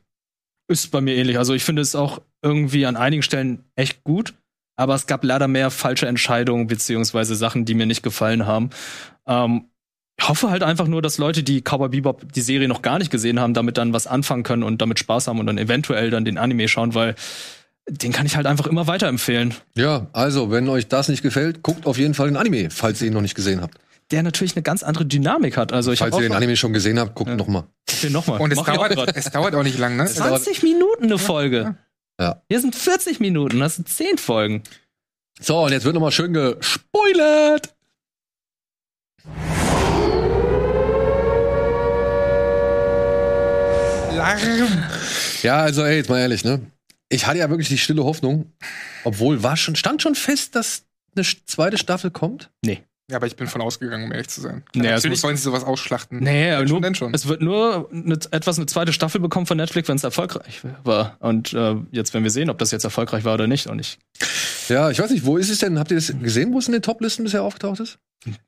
S3: Ist bei mir ähnlich. Also ich finde es auch irgendwie an einigen Stellen echt gut, aber es gab leider mehr falsche Entscheidungen beziehungsweise Sachen, die mir nicht gefallen haben. Ähm, hoffe halt einfach nur, dass Leute, die Cowboy Bebop die Serie noch gar nicht gesehen haben, damit dann was anfangen können und damit Spaß haben und dann eventuell dann den Anime schauen, weil den kann ich halt einfach immer weiterempfehlen.
S1: Ja, also, wenn euch das nicht gefällt, guckt auf jeden Fall den Anime, falls ihr ihn noch nicht gesehen habt.
S3: Der natürlich eine ganz andere Dynamik hat. Also ich
S1: falls ihr den Anime schon gesehen habt, guckt
S3: Ja.
S1: noch mal.
S3: den nochmal.
S2: Und es dauert, es dauert auch nicht lang, ne?
S3: 20 Minuten eine Folge.
S1: Ja.
S3: Hier sind 40 Minuten, das sind 10 Folgen.
S1: So, und jetzt wird noch mal schön gespoilert.
S2: Larm.
S1: Ja, also ey, jetzt mal ehrlich, ne? Ich hatte ja wirklich die stille Hoffnung, obwohl war schon stand schon fest, dass eine zweite Staffel kommt.
S2: Ja, aber ich bin von ausgegangen, um ehrlich zu sein.
S3: Nee,
S2: Natürlich
S3: muss-
S2: wollen sie sowas ausschlachten.
S3: Nee,
S2: Wenn
S3: nur,
S2: schon.
S3: es wird nur eine, etwas eine zweite Staffel bekommen von Netflix, wenn es erfolgreich war. Und äh, jetzt werden wir sehen, ob das jetzt erfolgreich war oder nicht. Und ich,
S1: Ja, ich weiß nicht, wo ist es denn? Habt ihr das gesehen, wo es in den Toplisten bisher aufgetaucht ist?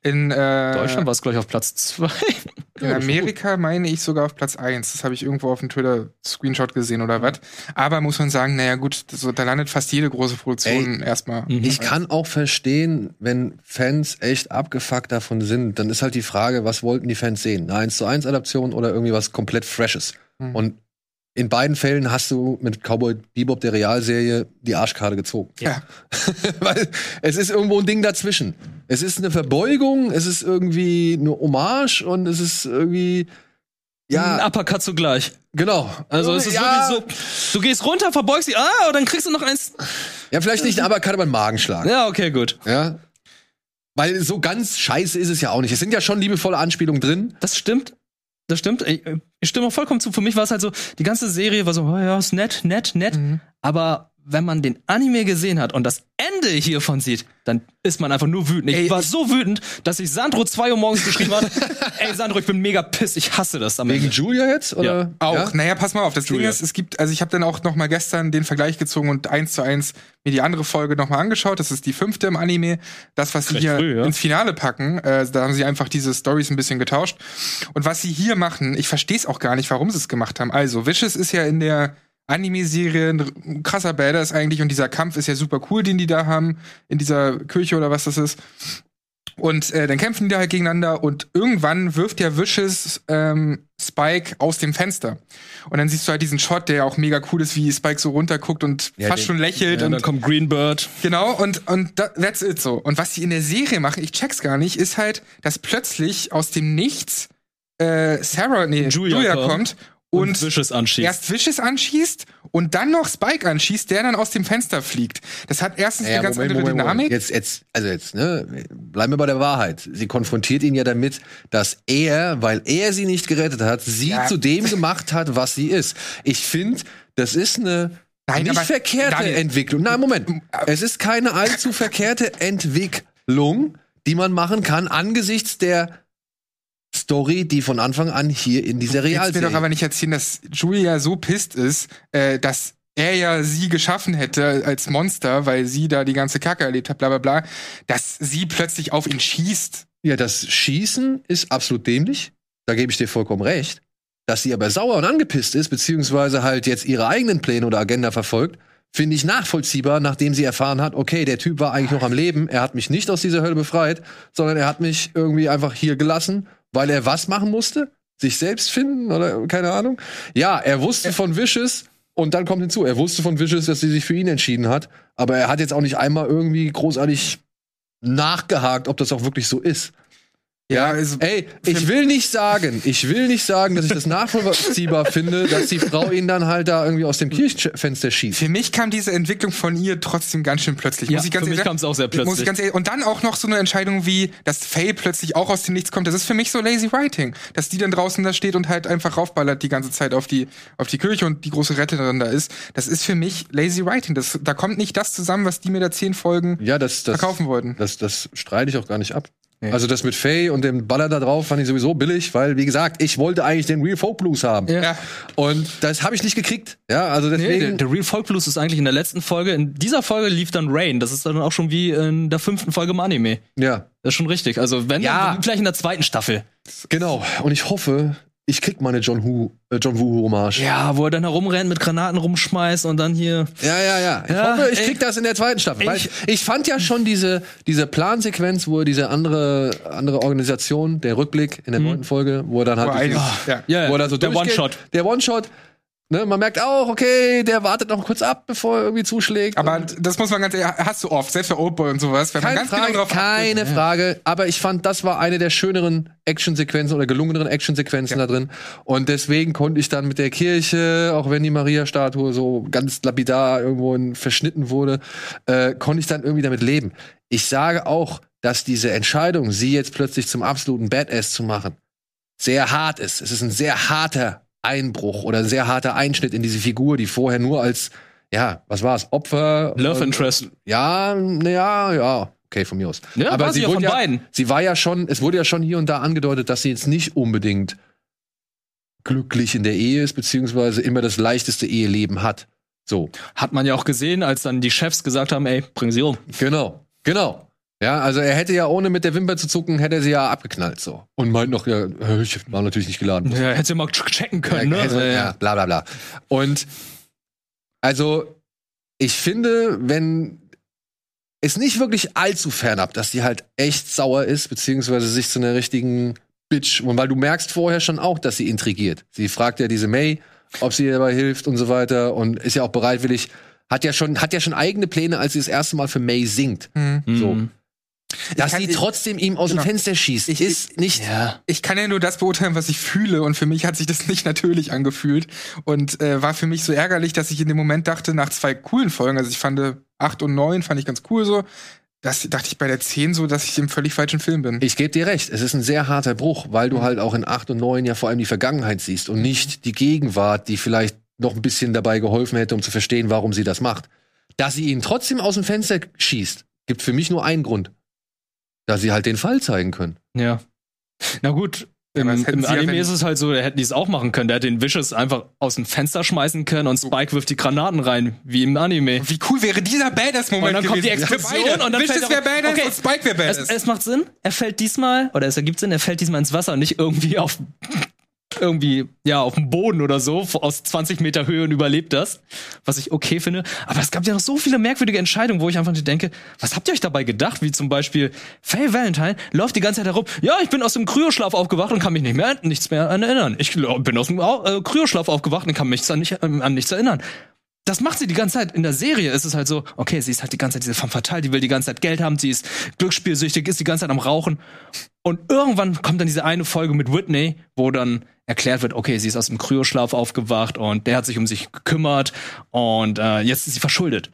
S2: In äh,
S3: Deutschland war es gleich auf Platz 2.
S2: In Amerika meine ich sogar auf Platz 1. Das habe ich irgendwo auf dem Twitter-Screenshot gesehen oder was. Aber muss man sagen, naja gut, so, da landet fast jede große Produktion erstmal.
S1: Ich kann auch verstehen, wenn Fans echt abgefuckt davon sind, dann ist halt die Frage, was wollten die Fans sehen? Eine 1 zu 1 Adaption oder irgendwie was komplett Freshes?
S2: Mhm.
S1: Und in beiden Fällen hast du mit Cowboy Bebop der Realserie die Arschkarte gezogen.
S2: Ja.
S1: Weil es ist irgendwo ein Ding dazwischen. Es ist eine Verbeugung, es ist irgendwie eine Hommage und es ist irgendwie
S3: Ein
S1: ja,
S3: Uppercut zugleich.
S1: genau.
S3: Also es ist
S1: ja,
S3: wirklich so, du gehst runter, verbeugst dich, ah, und dann kriegst du noch eins.
S1: Ja, vielleicht nicht, aber kann aber einen Magenschlag.
S3: Ja, okay, gut.
S1: Ja. Weil so ganz scheiße ist es ja auch nicht. Es sind ja schon liebevolle Anspielungen drin.
S3: Das stimmt. Das stimmt. Ich, ich stimme auch vollkommen zu. Für mich war es halt so, die ganze Serie war so, oh ja, ist nett, nett, nett.
S2: Mhm.
S3: Aber wenn man den Anime gesehen hat und das Ende hiervon sieht, dann ist man einfach nur wütend. Ich
S2: Ey,
S3: war so wütend, dass ich Sandro 2 Uhr morgens geschrieben habe, ey Sandro, ich bin mega piss, ich hasse das am
S1: Wegen
S3: Ende.
S1: Julia jetzt? Oder?
S2: Auch,
S1: Ja?
S2: naja, pass mal auf, das
S3: Julia.
S2: Ding ist, es gibt, also ich habe dann auch noch mal gestern den Vergleich gezogen und eins zu eins mir die andere Folge noch mal angeschaut. Das ist die fünfte im Anime. Das, was sie
S3: Recht
S2: hier
S3: früh, ja.
S2: ins Finale packen, äh, da haben sie einfach diese Stories ein bisschen getauscht. Und was sie hier machen, ich verstehe es auch gar nicht, warum sie es gemacht haben. Also, Vicious ist ja in der Anime-Serie ein krasser Badass eigentlich und dieser Kampf ist ja super cool, den die da haben, in dieser Kirche oder was das ist. Und äh, dann kämpfen die da halt gegeneinander und irgendwann wirft ja Vicious ähm, Spike aus dem Fenster. Und dann siehst du halt diesen Shot, der ja auch mega cool ist, wie Spike so runterguckt und
S1: Ja,
S2: fast
S1: den-
S2: schon lächelt.
S3: Ja,
S2: und
S3: dann kommt Greenbird.
S2: Genau, und, und da, that's it so. Und was sie in der Serie machen, ich check's gar nicht, ist halt, dass plötzlich aus dem Nichts äh, Sarah, nee,
S3: Julia
S2: Julia,
S3: kommt
S2: kommt
S3: Und,
S2: und,
S3: Vicious anschießt.
S2: erst Vicious anschießt und dann noch Spike anschießt, der dann aus dem Fenster fliegt. Das hat erstens
S1: Ja,
S2: eine ganz
S1: Moment,
S2: andere
S1: Moment,
S2: Dynamik.
S1: Moment. Jetzt, jetzt, also jetzt, ne, bleiben wir bei der Wahrheit. Sie konfrontiert ihn ja damit, dass er, weil er sie nicht gerettet hat, sie
S2: Ja.
S1: zu dem gemacht hat, was sie ist. Ich finde, das ist eine
S2: Nein,
S1: nicht
S2: aber-
S1: verkehrte
S2: Daniel.
S1: Entwicklung. Nein, Moment. Es ist keine allzu verkehrte Entwicklung, die man machen kann angesichts der Story, die von Anfang an hier in dieser
S2: Jetzt mir
S1: Realserie.
S2: doch aber nicht erzählen, dass Julia so pisst ist, äh, dass er ja sie geschaffen hätte als Monster, weil sie da die ganze Kacke erlebt hat, bla bla bla, dass sie plötzlich auf ihn schießt.
S1: Ja, das Schießen ist absolut dämlich. Da gebe ich dir vollkommen recht. Dass sie aber sauer und angepisst ist, beziehungsweise halt jetzt ihre eigenen Pläne oder Agenda verfolgt, finde ich nachvollziehbar, nachdem sie erfahren hat, okay, der Typ war eigentlich noch am Leben, er hat mich nicht aus dieser Hölle befreit, sondern er hat mich irgendwie einfach hier gelassen, weil er was machen musste? Sich selbst finden oder keine Ahnung? Ja, er wusste von Vicious und dann kommt hinzu, er wusste von Vicious, dass sie sich für ihn entschieden hat, aber er hat jetzt auch nicht einmal irgendwie großartig nachgehakt, ob das auch wirklich so ist.
S2: Ja, also,
S1: Ey, ich will nicht sagen, ich will nicht sagen, dass ich das nachvollziehbar finde, dass die Frau ihn dann halt da irgendwie aus dem Kirchenfenster schießt.
S2: für mich kam diese Entwicklung von ihr trotzdem ganz schön plötzlich.
S3: Ja,
S2: muss ich ganz
S3: für mich
S2: ehrlich-
S3: kam's auch sehr
S2: Muss ich
S3: plötzlich.
S2: ganz ehrlich, und dann auch noch so eine Entscheidung wie, dass Faye plötzlich auch aus dem Nichts kommt. Das ist für mich so lazy writing. Dass die dann draußen da steht und halt einfach raufballert die ganze Zeit auf die, auf die Kirche und die große Retterin da ist. Das ist für mich lazy writing. Das, da kommt nicht das zusammen, was die mir da zehn Folgen
S1: Ja, das, das,
S2: verkaufen wollten.
S1: das, das streite ich auch gar nicht ab.
S2: Nee.
S1: Also das mit Faye und dem Baller da drauf fand ich sowieso billig, weil, wie gesagt, ich wollte eigentlich den Real Folk Blues haben.
S2: Ja.
S1: Und das habe ich nicht gekriegt. Ja, also
S3: Nee,
S1: deswegen.
S3: der, der Real Folk Blues ist eigentlich in der letzten Folge. In dieser Folge lief dann Rain. Das ist dann auch schon wie in der fünften Folge im Anime.
S1: ja,
S3: Das ist schon richtig. Also wenn,
S1: Ja.
S3: dann vielleicht in der zweiten Staffel.
S1: genau. Und ich hoffe, ich krieg meine John Woo, äh, John Woo Hommage.
S3: Ja, wo er dann herumrennt, mit Granaten rumschmeißt und dann hier.
S1: Ja, ja, ja. Ich
S3: Ja,
S1: hoffe, ich
S3: ey.
S1: krieg das in der zweiten Staffel. Weil
S3: Ich-
S1: ich fand ja schon diese, diese Plansequenz, wo er diese andere, andere Organisation, der Rückblick in der neunten Folge, wo er dann halt dieses-
S2: ja.
S3: Ja,
S1: wo er dann so
S3: der. One-Shot.
S1: Der One-Shot. Ne, man merkt auch, okay, der wartet noch kurz ab, bevor er irgendwie zuschlägt.
S2: Aber das muss man ganz ehrlich, hast du oft, selbst bei Oldboy und sowas, wenn man
S1: keine
S2: ganz
S1: Frage,
S2: genau drauf
S1: keine
S2: achtet.
S1: Frage. Aber ich fand, das war eine der schöneren Actionsequenzen oder gelungeneren Actionsequenzen da drin. Und deswegen konnte ich dann mit der Kirche, auch wenn die Maria-Statue so ganz lapidar irgendwo verschnitten wurde, äh, konnte ich dann irgendwie damit leben. Ich sage auch, dass diese Entscheidung, sie jetzt plötzlich zum absoluten Badass zu machen, sehr hart ist. Es ist ein sehr harter Einbruch oder ein sehr harter Einschnitt in diese Figur, die vorher nur als, ja, was war es, Opfer.
S3: Love
S1: und-
S3: Interest.
S1: ja, naja, ja, okay, von mir aus.
S3: Ja, war sie ja
S1: wurde
S3: von beiden.
S1: Sie war ja schon, es wurde ja schon hier und da angedeutet, dass sie jetzt nicht unbedingt glücklich in der Ehe ist, beziehungsweise immer das leichteste Eheleben hat. So,
S3: Hat man ja auch gesehen, als dann die Chefs gesagt haben, ey, bring sie um.
S1: genau, genau. Ja, also er hätte ja ohne mit der Wimper zu zucken, hätte er sie ja abgeknallt, so. Und meint noch, ja, ich war natürlich nicht geladen.
S3: Ja, hätte sie mal checken können,
S1: Ja,
S3: ne?
S1: hätte- ja, bla bla bla. Und also, ich finde, wenn es nicht wirklich allzu fernab, dass sie halt echt sauer ist, beziehungsweise sich zu einer richtigen Bitch, und weil du merkst vorher schon auch, dass sie intrigiert. Sie fragt ja diese May, ob sie ihr dabei hilft und so weiter und ist ja auch bereitwillig, hat ja schon, hat ja schon eigene Pläne, als sie das erste Mal für May singt. So.
S3: Mhm.
S1: Dass
S2: kann-
S1: sie trotzdem ihm aus
S2: Genau.
S1: dem Fenster schießt,
S2: Ich-
S1: ist nicht.
S3: Ja.
S2: Ich kann ja nur das beurteilen, was ich fühle. Und für mich hat sich das nicht natürlich angefühlt. Und äh, war für mich so ärgerlich, dass ich in dem Moment dachte, nach zwei coolen Folgen, also ich fand äh, acht und neun fand ich ganz cool so, das dachte ich bei der zehn so, dass ich im völlig falschen Film bin.
S1: Ich gebe dir recht, es ist ein sehr harter Bruch, weil du halt auch in 8 und 9 ja vor allem die Vergangenheit siehst und nicht die Gegenwart, die vielleicht noch ein bisschen dabei geholfen hätte, um zu verstehen, warum sie das macht. Dass sie ihn trotzdem aus dem Fenster schießt, gibt für mich nur einen Grund. Da sie halt den Fall zeigen können.
S3: Ja. Na gut. Im, im
S2: ja,
S3: Anime
S2: wenn-
S3: ist es halt so, da hätten die es auch machen können. Der hätte den Vicious einfach aus dem Fenster schmeißen können und Spike wirft die Granaten rein, wie im Anime.
S2: Wie cool wäre dieser Badass-Moment
S3: Und dann kommt die
S2: gewesen?
S3: Explosion und dann
S2: Vicious
S3: fällt
S2: wäre Badass
S3: Okay.
S2: und Spike wäre
S3: Es,
S2: Badass.
S3: es macht Sinn, er fällt diesmal, oder es ergibt Sinn, er fällt diesmal ins Wasser und nicht irgendwie auf irgendwie, ja, auf dem Boden oder so, aus 20 Meter Höhe und überlebt das, was ich okay finde. Aber es gab ja noch so viele merkwürdige Entscheidungen, wo ich einfach nicht denke, was habt ihr euch dabei gedacht? Wie zum Beispiel, Faye Valentine läuft die ganze Zeit herum, ja, ich bin aus dem Kryoschlaf aufgewacht und kann mich nicht mehr, nichts mehr an erinnern. Ich bin aus dem äh, Kryoschlaf aufgewacht und kann mich an, nicht, an nichts erinnern. Das macht sie die ganze Zeit. In der Serie ist es halt so, okay, sie ist halt die ganze Zeit diese femme fatale, die will die ganze Zeit Geld haben, sie ist glücksspielsüchtig, ist die ganze Zeit am Rauchen. Und irgendwann kommt dann diese eine Folge mit Whitney, wo dann erklärt wird, okay, sie ist aus dem Kryoschlaf aufgewacht und der hat sich um sich gekümmert und äh, jetzt ist sie verschuldet.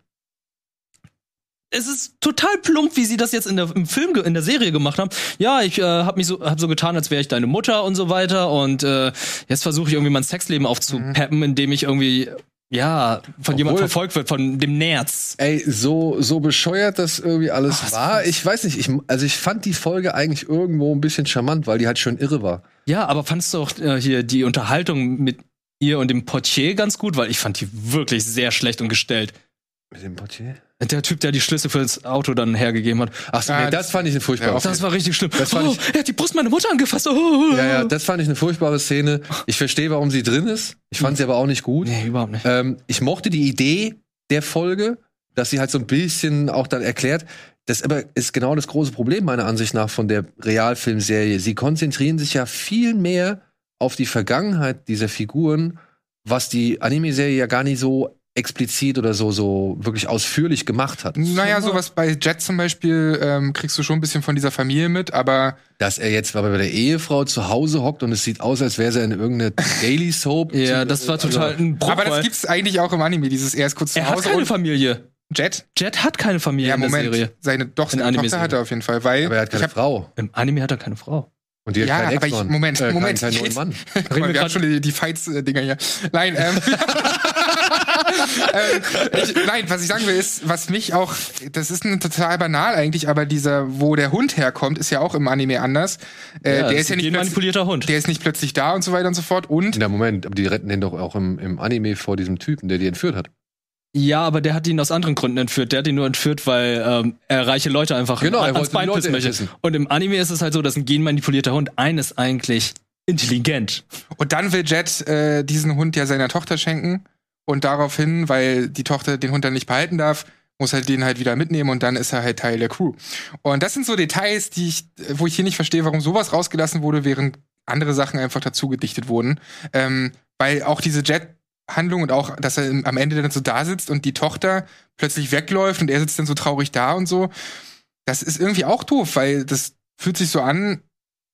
S3: Es ist total plump, wie sie das jetzt in der, im Film, in der Serie gemacht haben. Ja, ich äh, habe mich so, hab so getan, als wäre ich deine Mutter und so weiter. Und äh, jetzt versuche ich irgendwie mein Sexleben aufzupeppen, indem ich irgendwie ja von jemandem verfolgt wird, von dem Nerz.
S1: Ey, so, so bescheuert das irgendwie alles
S3: Ach,
S1: war. Ich weiß nicht, ich, also ich fand die Folge eigentlich irgendwo ein bisschen charmant, weil die halt schön irre war.
S3: Ja, aber fandst du auch äh, hier die Unterhaltung mit ihr und dem Portier ganz gut, weil ich fand die wirklich sehr schlecht und gestellt.
S1: Mit dem Portier?
S3: Der Typ, der die Schlüssel fürs Auto dann hergegeben hat.
S1: Ach
S2: Ah,
S1: nee, das fand ich eine furchtbare
S2: ja,
S1: Szene.
S3: Das war richtig schlimm.
S1: Das fand
S3: oh, er hat die Brust meiner Mutter angefasst. Oh.
S1: Ja, ja, das fand ich eine furchtbare Szene. Ich verstehe, warum sie drin ist. Ich fand sie aber auch nicht gut.
S3: Nee, überhaupt nicht.
S1: Ähm, ich mochte die Idee der Folge, dass sie halt so ein bisschen auch dann erklärt. Das aber ist genau das große Problem meiner Ansicht nach von der Realfilmserie. Sie konzentrieren sich ja viel mehr auf die Vergangenheit dieser Figuren, was die Anime-Serie ja gar nicht so explizit oder so, so wirklich ausführlich gemacht hat.
S2: Naja, sowas bei Jet zum Beispiel ähm, kriegst du schon ein bisschen von dieser Familie mit, aber
S1: Dass er jetzt bei der Ehefrau zu Hause hockt und es sieht aus, als wäre er in irgendeine Daily Soap.
S3: Ja, das war total ein Bruch.
S2: aber das
S3: weil
S2: gibt's eigentlich auch im Anime, dieses er ist kurz
S3: er
S2: zu
S3: hat
S2: Hause
S3: keine
S2: und
S3: Familie.
S2: Jet.
S3: Jet hat keine Familie
S2: Ja,
S3: in der
S2: Moment.
S3: Serie.
S2: Seine, doch, seine. Tochter hat er auf jeden Fall, weil
S1: Aber er hat keine
S2: hab,
S1: Frau.
S3: Im Anime hat er keine Frau.
S1: Und die hat
S2: Ja,
S1: keinen
S2: aber ich-. Moment,
S1: äh,
S2: Moment,
S1: Keinen, keinen neuen Mann.
S2: Guck mal,
S3: wir
S2: haben schon die, die Fights-Dinger hier. Nein, ähm, ähm, ich, nein, was ich sagen will, ist, was mich auch, das ist ein total banal eigentlich, aber dieser, wo der Hund herkommt, ist ja auch im Anime anders. Äh,
S3: Ja,
S2: der
S3: das
S2: ist ja
S3: ist
S2: nicht
S3: manipulierter Hund.
S2: der ist nicht plötzlich da und so weiter und so fort. Und
S1: Na Moment, aber die retten den doch auch im, im Anime vor diesem Typen, der die entführt hat.
S3: Ja, aber der hat ihn aus anderen Gründen entführt. Der hat ihn nur entführt, weil ähm, er reiche Leute einfach
S1: Genau, er
S3: ans Bein pissen möchte. Und im Anime ist es halt so, dass ein genmanipulierter Hund eines eigentlich intelligent.
S2: Und dann will Jet äh, diesen Hund ja seiner Tochter schenken. Und daraufhin, weil die Tochter den Hund dann nicht behalten darf, muss halt den halt wieder mitnehmen und dann ist er halt Teil der Crew. Und das sind so Details, die ich, wo ich hier nicht verstehe, warum sowas rausgelassen wurde, während andere Sachen einfach dazu gedichtet wurden. Ähm, weil auch diese Jet-Handlung und auch, dass er am Ende dann so da sitzt und die Tochter plötzlich wegläuft und er sitzt dann so traurig da und so, das ist irgendwie auch doof, weil das fühlt sich so an,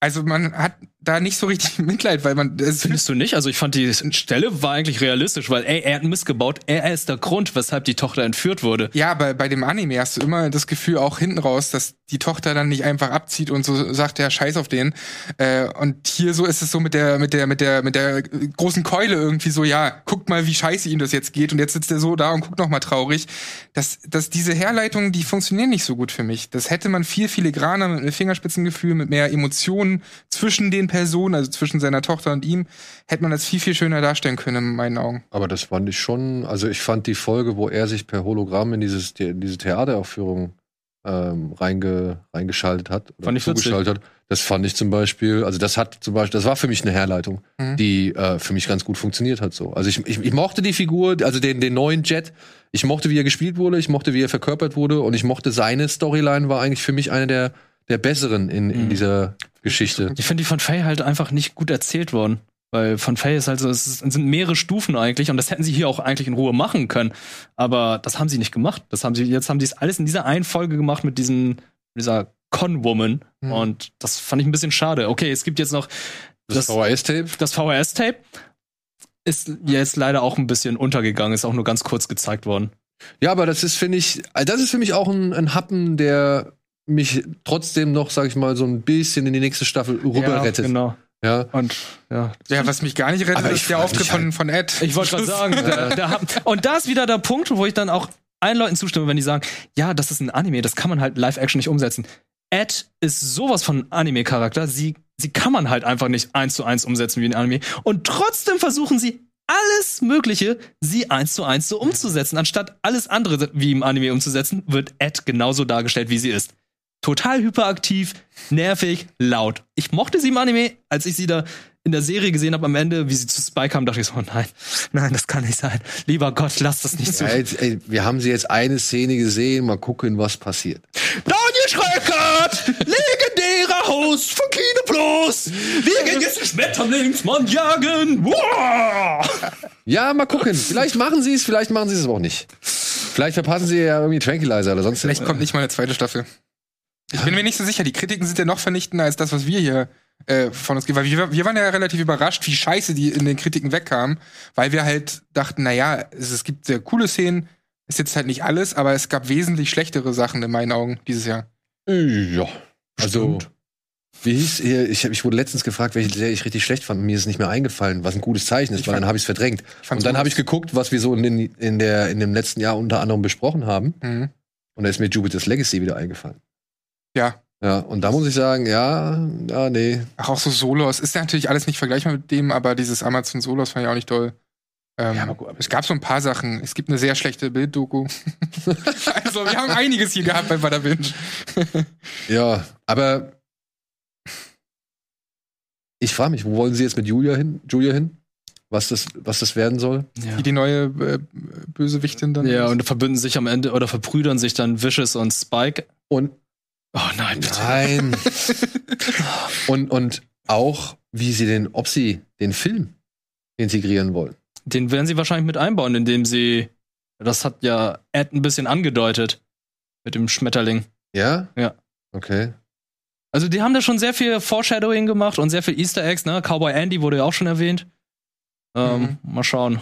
S2: also man hat da nicht so richtig Mitleid, weil man es
S3: Findest du nicht? Also ich fand die Stelle war eigentlich realistisch, weil ey, er hat Mist gebaut. Er ist der Grund, weshalb die Tochter entführt wurde.
S2: Ja, bei, bei dem Anime hast du immer das Gefühl, auch hinten raus, dass die Tochter dann nicht einfach abzieht und so sagt, ja, scheiß auf den. Äh, und hier so ist es so mit der, mit der, mit der, mit der großen Keule irgendwie so, ja, guckt mal, wie scheiße ihm das jetzt geht. Und jetzt sitzt er so da und guckt noch mal traurig. Das, das, diese Herleitungen, die funktionieren nicht so gut für mich. Das hätte man viel filigraner mit einem Fingerspitzengefühl, mit mehr Emotionen zwischen den Personen, also zwischen seiner Tochter und ihm, hätte man das viel, viel schöner darstellen können, in meinen Augen.
S1: Aber das fand ich schon, also ich fand die Folge, wo er sich per Hologramm in dieses, die, in diese Theateraufführung ähm, reinge, reingeschaltet hat oder
S3: Fand ich
S1: zugeschaltet hat, das fand ich zum Beispiel, also das hat zum Beispiel, das war für mich eine Herleitung,
S2: Mhm.
S1: die äh, für mich ganz gut funktioniert hat so. Also ich, ich, ich mochte die Figur, also den, den neuen Jet, ich mochte, wie er gespielt wurde, ich mochte, wie er verkörpert wurde und ich mochte seine Storyline, war eigentlich für mich eine der, der besseren in, in
S3: Mhm.
S1: dieser Geschichte.
S3: Ich finde die von Faye halt einfach nicht gut erzählt worden. Weil von Faye ist halt so, es sind mehrere Stufen eigentlich und das hätten sie hier auch eigentlich in Ruhe machen können. Aber das haben sie nicht gemacht. Das haben sie, jetzt haben sie es alles in dieser einen Folge gemacht mit diesem, dieser Con-Woman.
S2: Mhm.
S3: Und das fand ich ein bisschen schade. Okay, es gibt jetzt noch
S1: Das,
S3: das,
S1: VHS-Tape?
S3: das VHS-Tape. Ist jetzt leider auch ein bisschen untergegangen, ist auch nur ganz kurz gezeigt worden.
S1: Ja, aber das ist, finde ich, also das ist für mich auch ein, ein Happen, der mich trotzdem noch, sag ich mal, so ein bisschen in die nächste Staffel rüber
S3: ja,
S1: rettet.
S3: Genau.
S1: Ja.
S3: Und ja,
S2: Ja, was mich gar nicht rettet,
S1: Aber
S2: ist der Auftritt
S1: halt-
S2: von, von Ed.
S3: Ich wollte gerade sagen, der hat, und da ist wieder der Punkt, wo ich dann auch allen Leuten zustimme, wenn die sagen, ja, das ist ein Anime, das kann man halt Live-Action nicht umsetzen. Ed ist sowas von Anime-Charakter, sie, sie kann man halt einfach nicht eins zu eins umsetzen wie ein Anime. Und trotzdem versuchen sie alles Mögliche, sie eins zu eins so umzusetzen. Anstatt alles andere wie im Anime umzusetzen, wird Ed genauso dargestellt, wie sie ist. Total hyperaktiv, nervig, laut. Ich mochte sie im Anime, als ich sie da in der Serie gesehen habe am Ende, wie sie zu Spike kam, dachte ich so, oh nein, nein, das kann nicht sein. Lieber Gott, lass das nicht so.
S1: Ja, jetzt, ey, wir haben sie jetzt eine Szene gesehen, mal gucken, was passiert.
S3: Daniel Schreckert, legendärer Host von Kino Plus. Wir gehen jetzt den Schmetterlingsmann jagen. Wow.
S1: Ja, mal gucken. Vielleicht machen sie es, vielleicht machen sie es aber auch nicht. Vielleicht verpassen sie ja irgendwie Tranquilizer oder sonst
S2: Vielleicht kommt nicht mal eine zweite Staffel. Ich bin mir nicht so sicher. Die Kritiken sind ja noch vernichtender als das, was wir hier äh, von uns geben. Weil wir, wir waren ja relativ überrascht, wie scheiße die in den Kritiken wegkamen, weil wir halt dachten, na ja, es, es gibt sehr coole Szenen, ist jetzt halt nicht alles, aber es gab wesentlich schlechtere Sachen in meinen Augen dieses Jahr.
S1: Ja. Also,
S3: Stimmt.
S1: wie hieß hier, ich, ich wurde letztens gefragt, welche Serie ich richtig schlecht fand. Mir ist es nicht mehr eingefallen, was ein gutes Zeichen ist,
S2: Ich
S1: weil
S2: fand-
S1: dann habe ich es verdrängt. Und dann habe ich geguckt, was wir so in, den, in, der, in dem letzten Jahr unter anderem besprochen haben.
S2: Mhm.
S1: Und da ist mir Jupiter's Legacy wieder eingefallen.
S2: Ja.
S1: Ja, und da muss ich sagen, ja, ja, nee.
S2: Ach, auch so Solos. Ist ja natürlich alles nicht vergleichbar mit dem, aber dieses Amazon Solos fand ich auch nicht toll. Ähm,
S1: Ja, aber gut, aber-
S2: es gab so ein paar Sachen. Es gibt eine sehr schlechte Bilddoku. also, wir haben einiges hier gehabt bei Bada Binge.
S1: Ja, aber ich frage mich, wo wollen Sie jetzt mit Julia hin? Julia hin? Was das, was das werden soll?
S2: Wie die neue äh, Bösewichtin dann.
S3: Ja,
S2: ist.
S3: und verbünden sich am Ende oder verbrüdern sich dann Vicious und Spike.
S1: Und
S3: Oh nein, bitte.
S1: nein. und, und auch, wie sie den, ob sie den Film integrieren wollen.
S3: Den werden sie wahrscheinlich mit einbauen, indem sie Das hat ja Ed ein bisschen angedeutet. Mit dem Schmetterling.
S1: Ja?
S3: Ja.
S1: Okay.
S3: Also die haben da schon sehr viel Foreshadowing gemacht und sehr viel Easter Eggs, ne? Cowboy Andy wurde ja auch schon erwähnt. Ähm, Mal schauen.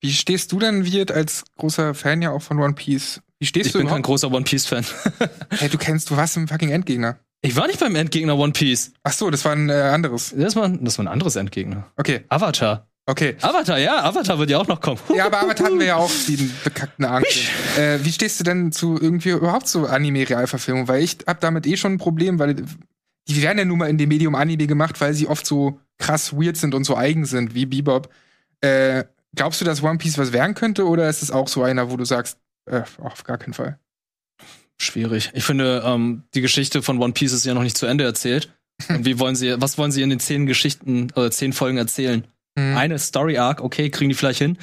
S2: Wie stehst du denn, Wirt, als großer Fan ja auch von One Piece? Wie stehst
S3: Ich
S2: du
S3: bin kein großer One Piece-Fan.
S2: Hey, du kennst, du warst ein fucking Endgegner.
S3: Ich war nicht beim Endgegner One Piece.
S2: Ach so, das war ein äh, anderes.
S3: Das war, das war ein anderes Endgegner.
S2: Okay,
S3: Avatar.
S2: okay.
S3: Avatar, ja, Avatar wird ja auch noch kommen.
S2: Ja, aber Avatar hatten wir ja auch den bekackten Anke. Äh, wie stehst du denn zu irgendwie überhaupt zu Anime-Realverfilmung? Weil ich hab damit eh schon ein Problem, weil die werden ja nun mal in dem Medium Anime gemacht, weil sie oft so krass weird sind und so eigen sind, wie Bebop. Äh, glaubst du, dass One Piece was werden könnte oder ist es auch so einer, wo du sagst, äh, auf gar keinen Fall?
S3: Schwierig. Ich finde, ähm, die Geschichte von One Piece ist ja noch nicht zu Ende erzählt. Und wie wollen sie, was wollen sie in den zehn Geschichten, äh, zehn Folgen erzählen?
S2: Hm.
S3: Eine Story Arc, okay, kriegen die vielleicht hin.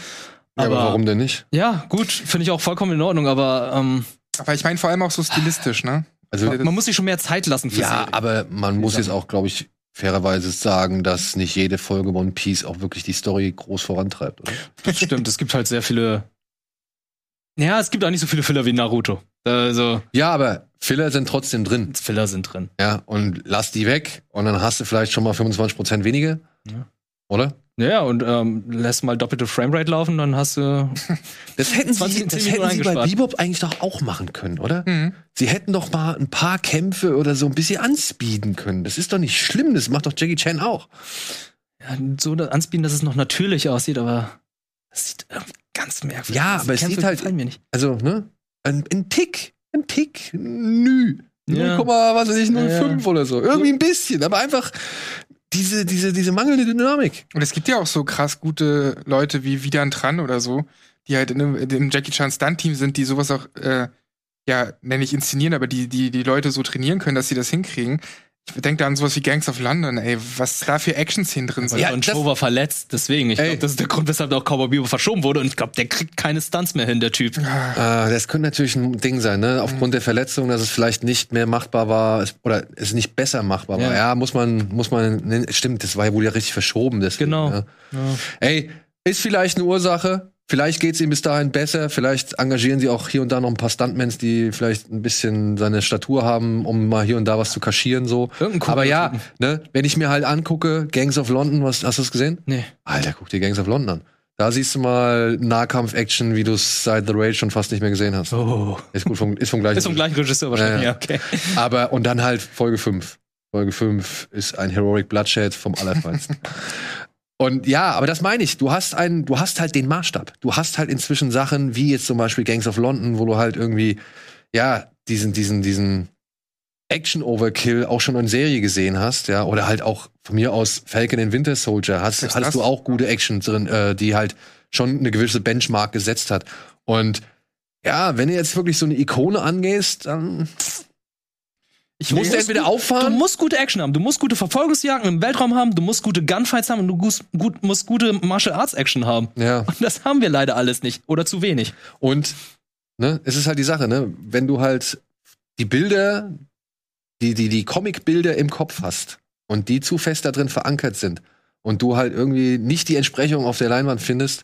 S1: Ja, aber
S3: Aber,
S1: warum denn nicht?
S3: ja, gut, finde ich auch vollkommen in Ordnung, aber ähm,
S2: Aber ich meine vor allem auch so stilistisch, ne?
S1: Also,
S3: man muss sich schon mehr Zeit lassen für
S1: ja,
S3: Serien.
S1: aber man muss jetzt auch, glaube ich, fairerweise sagen, dass nicht jede Folge One Piece auch wirklich die Story groß vorantreibt, oder?
S3: Das stimmt, es gibt halt sehr viele. Ja, es gibt auch nicht so viele Filler wie Naruto. Also,
S1: Ja, aber Filler sind trotzdem drin.
S3: Filler sind drin.
S1: Ja, und lass die weg und dann hast du vielleicht schon mal 25% weniger.
S3: Ja.
S1: Oder?
S3: Ja, und ähm, lässt mal doppelte Framerate laufen, dann hast du.
S1: Das hätten
S3: 20,
S1: sie, das
S3: 10
S1: hätten sie bei
S3: eingespart.
S1: Bebop eigentlich doch auch machen können, oder?
S2: Mhm.
S1: Sie hätten doch mal ein paar Kämpfe oder so ein bisschen anspeeden können. Das ist doch nicht schlimm, das macht doch Jackie Chan auch.
S3: Ja, so da- anspielen, dass es noch natürlich aussieht, aber das sieht irgendwie ganz merkwürdig
S1: Ja,
S3: aus.
S1: aber es sieht halt-
S3: mir nicht.
S1: Also, ne? Ein, ein Tick, ein Tick, nü.
S3: Ja.
S1: 0, was weiß ich,
S3: Ja,
S1: 0,5 oder so. Irgendwie ein bisschen, aber einfach diese, diese, diese mangelnde Dynamik.
S2: Und es gibt ja auch so krass gute Leute wie Vidan Tran oder so, die halt in dem Jackie Chan Stunt-Team sind, die sowas auch, äh, ja, nenne ich inszenieren, aber die, die, die Leute so trainieren können, dass sie das hinkriegen. Ich denke da an sowas wie Gangs of London, ey, was da für Action-Szenen drin sind.
S1: Ja, das-
S3: Cho war verletzt, deswegen. Ich glaube, das ist der Grund, weshalb auch Cowboy Bebop verschoben wurde. Und ich glaube, der kriegt keine Stunts mehr hin, der Typ.
S2: Ah,
S1: Äh, das könnte natürlich ein Ding sein, ne? Aufgrund der Verletzung, dass es vielleicht nicht mehr machbar war oder es nicht besser machbar war.
S3: Ja.
S1: Ja, muss man, muss man, ne, stimmt, das war ja wohl ja richtig verschoben. Deswegen,
S3: Genau.
S1: Ja.
S3: Ja.
S1: Ey, ist vielleicht eine Ursache. Vielleicht geht's ihm bis dahin besser. Vielleicht engagieren sie auch hier und da noch ein paar Stuntmans, die vielleicht ein bisschen seine Statur haben, um mal hier und da was zu kaschieren, so. Aber ja, ne, wenn ich mir halt angucke, Gangs of London, was, hast du es gesehen?
S3: Nee.
S1: Alter, guck dir Gangs of London an. Da siehst du mal Nahkampf-Action, wie du es seit The Raid schon fast nicht mehr gesehen hast.
S3: Oh.
S1: Ist gut vom, ist vom gleichen.
S3: Ist vom gleichen Regisseur wahrscheinlich,
S1: Ja,
S3: ja, okay.
S1: Aber, und dann halt Folge 5. Folge 5 ist ein Heroic Bloodshed vom Allerfeinsten. und ja, aber das meine ich. Du hast einen, du hast halt den Maßstab. Du hast halt inzwischen Sachen wie jetzt zum Beispiel Gangs of London, wo du halt irgendwie, ja, diesen, diesen, diesen Action-Overkill auch schon in Serie gesehen hast, ja, oder halt auch von mir aus Falcon and Winter Soldier hast, hattest
S2: das?
S1: du auch gute Action drin, äh, die halt schon eine gewisse Benchmark gesetzt hat. Und ja, wenn du jetzt wirklich so eine Ikone angehst, dann
S2: ich
S1: musst du
S2: muss-
S1: entweder
S3: Du
S1: auffahren.
S3: musst gute Action haben, du musst gute Verfolgungsjagden im Weltraum haben, du musst gute Gunfights haben und du musst, gut, musst gute Martial Arts Action haben.
S1: Ja.
S3: Und das haben wir leider alles nicht. Oder zu wenig.
S1: Und ne, es ist halt die Sache, ne, wenn du halt die Bilder, die, die, die Comic-Bilder im Kopf hast und die zu fest da drin verankert sind und du halt irgendwie nicht die Entsprechung auf der Leinwand findest,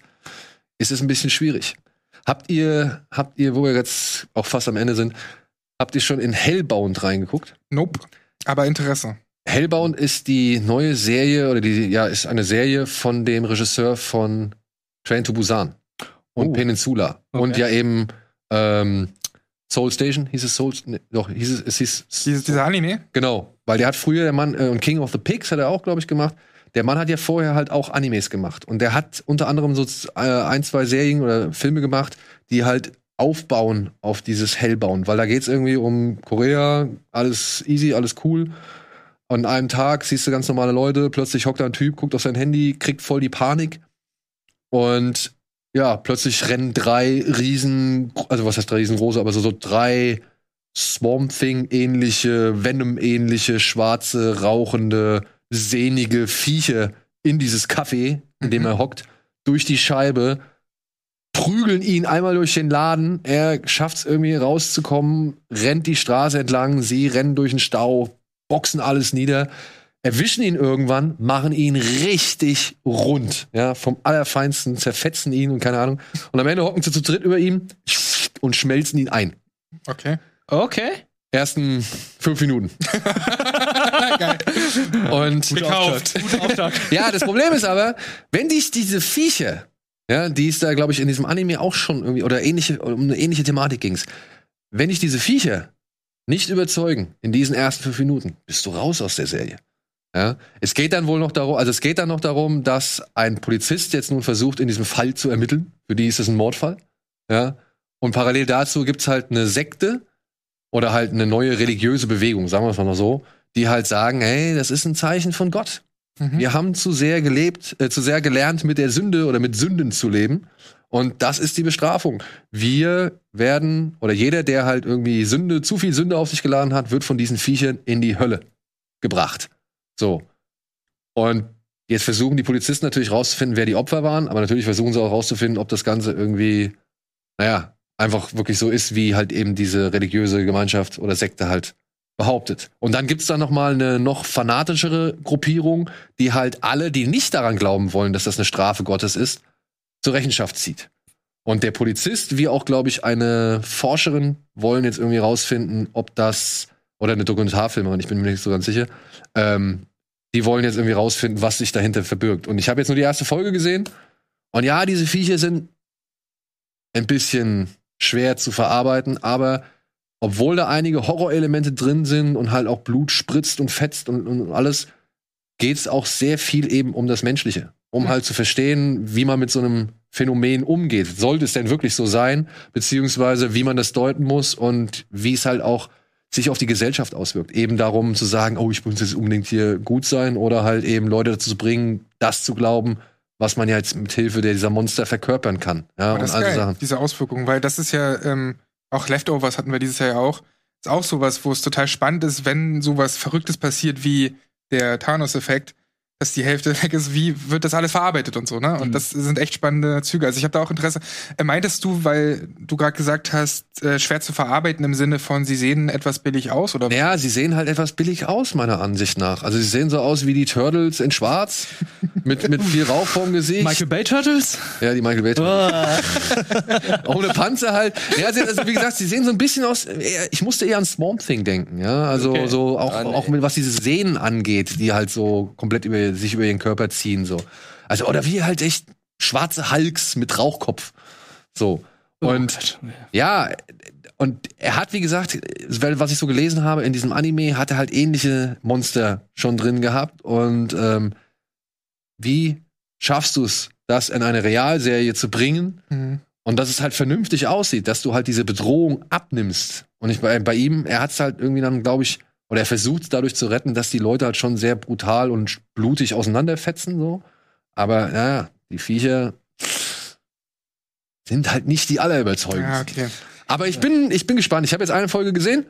S1: ist es ein bisschen schwierig. Habt ihr, habt ihr, wo wir jetzt auch fast am Ende sind, habt ihr schon in Hellbound reingeguckt?
S2: Nope. Aber Interesse.
S1: Hellbound ist die neue Serie oder die ja ist eine Serie von dem Regisseur von Train to Busan und
S3: Oh.
S1: Peninsula und
S3: Okay.
S1: ja eben ähm, Soul Station hieß es Soul nee, doch hieß es es hieß
S2: Dieses, dieser Anime?
S1: genau weil der hat früher der Mann äh, und King of the Pigs hat er auch glaube ich gemacht der Mann hat ja vorher halt auch Animes gemacht und der hat unter anderem so äh, ein zwei Serien oder Filme gemacht die halt aufbauen auf dieses Hellbound weil da geht's irgendwie um Korea alles easy alles cool. An einem Tag siehst du ganz normale Leute, plötzlich hockt da ein Typ, guckt auf sein Handy, kriegt voll die Panik. Und ja, plötzlich rennen drei riesen, also was heißt drei riesengroße, aber so, so drei Swamp Thing-ähnliche, Venom-ähnliche, schwarze, rauchende, sehnige Viecher in dieses Café, in dem
S2: Mhm.
S1: er hockt, durch die Scheibe, prügeln ihn einmal durch den Laden. Er schafft es irgendwie rauszukommen, rennt die Straße entlang, sie rennen durch den Stau, boxen alles nieder. erwischen ihn irgendwann, machen ihn richtig rund, ja, vom Allerfeinsten, zerfetzen ihn und keine Ahnung. Und am Ende hocken sie zu dritt über ihm und schmelzen ihn ein.
S2: Okay.
S3: Okay.
S1: Ersten fünf Minuten.
S2: Geil.
S1: Und
S2: Gekauft.
S3: Guter Auftakt.
S1: ja, das Problem ist aber, wenn dich diese Viecher, ja, die ist da, glaube ich, in diesem Anime auch schon irgendwie, oder ähnliche, um eine ähnliche Thematik ging's. Wenn dich diese Viecher nicht überzeugen in diesen ersten fünf Minuten, bist du raus aus der Serie. Ja, es geht dann wohl noch darum, also es geht dann noch darum, dass ein Polizist jetzt nun versucht, in diesem Fall zu ermitteln. Für die ist es ein Mordfall. Ja, und parallel dazu gibt's halt eine Sekte oder halt eine neue religiöse Bewegung, sagen wir es mal so, die halt sagen, hey, das ist ein Zeichen von Gott.
S2: Mhm.
S1: Wir haben zu sehr gelebt, äh, zu sehr gelernt, mit der Sünde oder mit Sünden zu leben. Und das ist die Bestrafung. Wir werden, oder jeder, der halt irgendwie Sünde, zu viel Sünde auf sich geladen hat, wird von diesen Viechern in die Hölle gebracht. So. Und jetzt versuchen die Polizisten natürlich rauszufinden, wer die Opfer waren, aber natürlich versuchen sie auch rauszufinden, ob das Ganze irgendwie, naja, einfach wirklich so ist, wie halt eben diese religiöse Gemeinschaft oder Sekte halt behauptet. Und dann gibt's da noch mal eine noch fanatischere Gruppierung, die halt alle, die nicht daran glauben wollen, dass das eine Strafe Gottes ist, zur Rechenschaft zieht. Und der Polizist, wie auch, glaube ich, eine Forscherin, wollen jetzt irgendwie rausfinden, ob das, oder eine Dokumentarfilmerin, ich bin mir nicht so ganz sicher, ähm, die wollen jetzt irgendwie rausfinden, was sich dahinter verbirgt. Und ich habe jetzt nur die erste Folge gesehen. Und ja, diese Viecher sind ein bisschen schwer zu verarbeiten, aber obwohl da einige Horrorelemente drin sind und halt auch Blut spritzt und fetzt und, und alles, geht's auch sehr viel eben um das Menschliche. Um
S2: Ja.
S1: halt zu verstehen, wie man mit so einem Phänomen umgeht. Sollte es denn wirklich so sein? Beziehungsweise wie man das deuten muss und wie es halt auch sich auf die Gesellschaft auswirkt. Eben darum zu sagen, oh, ich muss jetzt unbedingt hier gut sein oder halt eben Leute dazu zu bringen, das zu glauben, was man ja jetzt mit Hilfe dieser Monster verkörpern kann. Ja,
S2: Aber das ist
S1: all so
S2: geil,
S1: Sachen.
S2: diese Auswirkungen, weil das ist ja ähm, auch Leftovers hatten wir dieses Jahr ja auch. Ist auch sowas, wo es total spannend ist, wenn sowas Verrücktes passiert wie der Thanos-Effekt, dass die Hälfte weg ist, wie wird das alles verarbeitet und so, ne? Und
S3: Mhm.
S2: das sind echt spannende Züge. Also ich habe da auch Interesse. Äh, meintest du, weil du gerade gesagt hast, äh, schwer zu verarbeiten im Sinne von, sie sehen etwas billig aus oder
S1: Ja, sie sehen halt etwas billig aus, meiner Ansicht nach. Also sie sehen so aus wie die Turtles in Schwarz, mit, mit viel Rauch vorm Gesicht.
S3: Michael Bay Turtles?
S1: ja, die Michael Bay.
S3: Oh.
S1: Ohne Panzer halt. Ja, sie, also wie gesagt, sie sehen so ein bisschen aus. Ich musste eher an Swamp Thing denken, ja. Also
S3: Okay.
S1: so auch,
S4: Ah, nee.
S1: auch mit was diese Sehnen angeht, die halt so komplett über sich über ihren Körper ziehen. so. Also, oder wie halt echt schwarze Hulks mit Rauchkopf. So. Und ja, und er hat, wie gesagt, weil, was ich so gelesen habe, in diesem Anime hat er halt ähnliche Monster schon drin gehabt. Und ähm, wie schaffst du es, das in eine Realserie zu bringen
S2: Mhm.
S1: und dass es halt vernünftig aussieht, dass du halt diese Bedrohung abnimmst? Und ich bei, bei ihm, er hat es halt irgendwie dann, glaube ich, oder er versucht dadurch zu retten, dass die Leute halt schon sehr brutal und blutig auseinanderfetzen, so. Aber ja, die Viecher sind halt nicht die allerüberzeugend.
S2: Ja, okay.
S1: Aber ich bin, ich bin gespannt. Ich habe jetzt eine Folge gesehen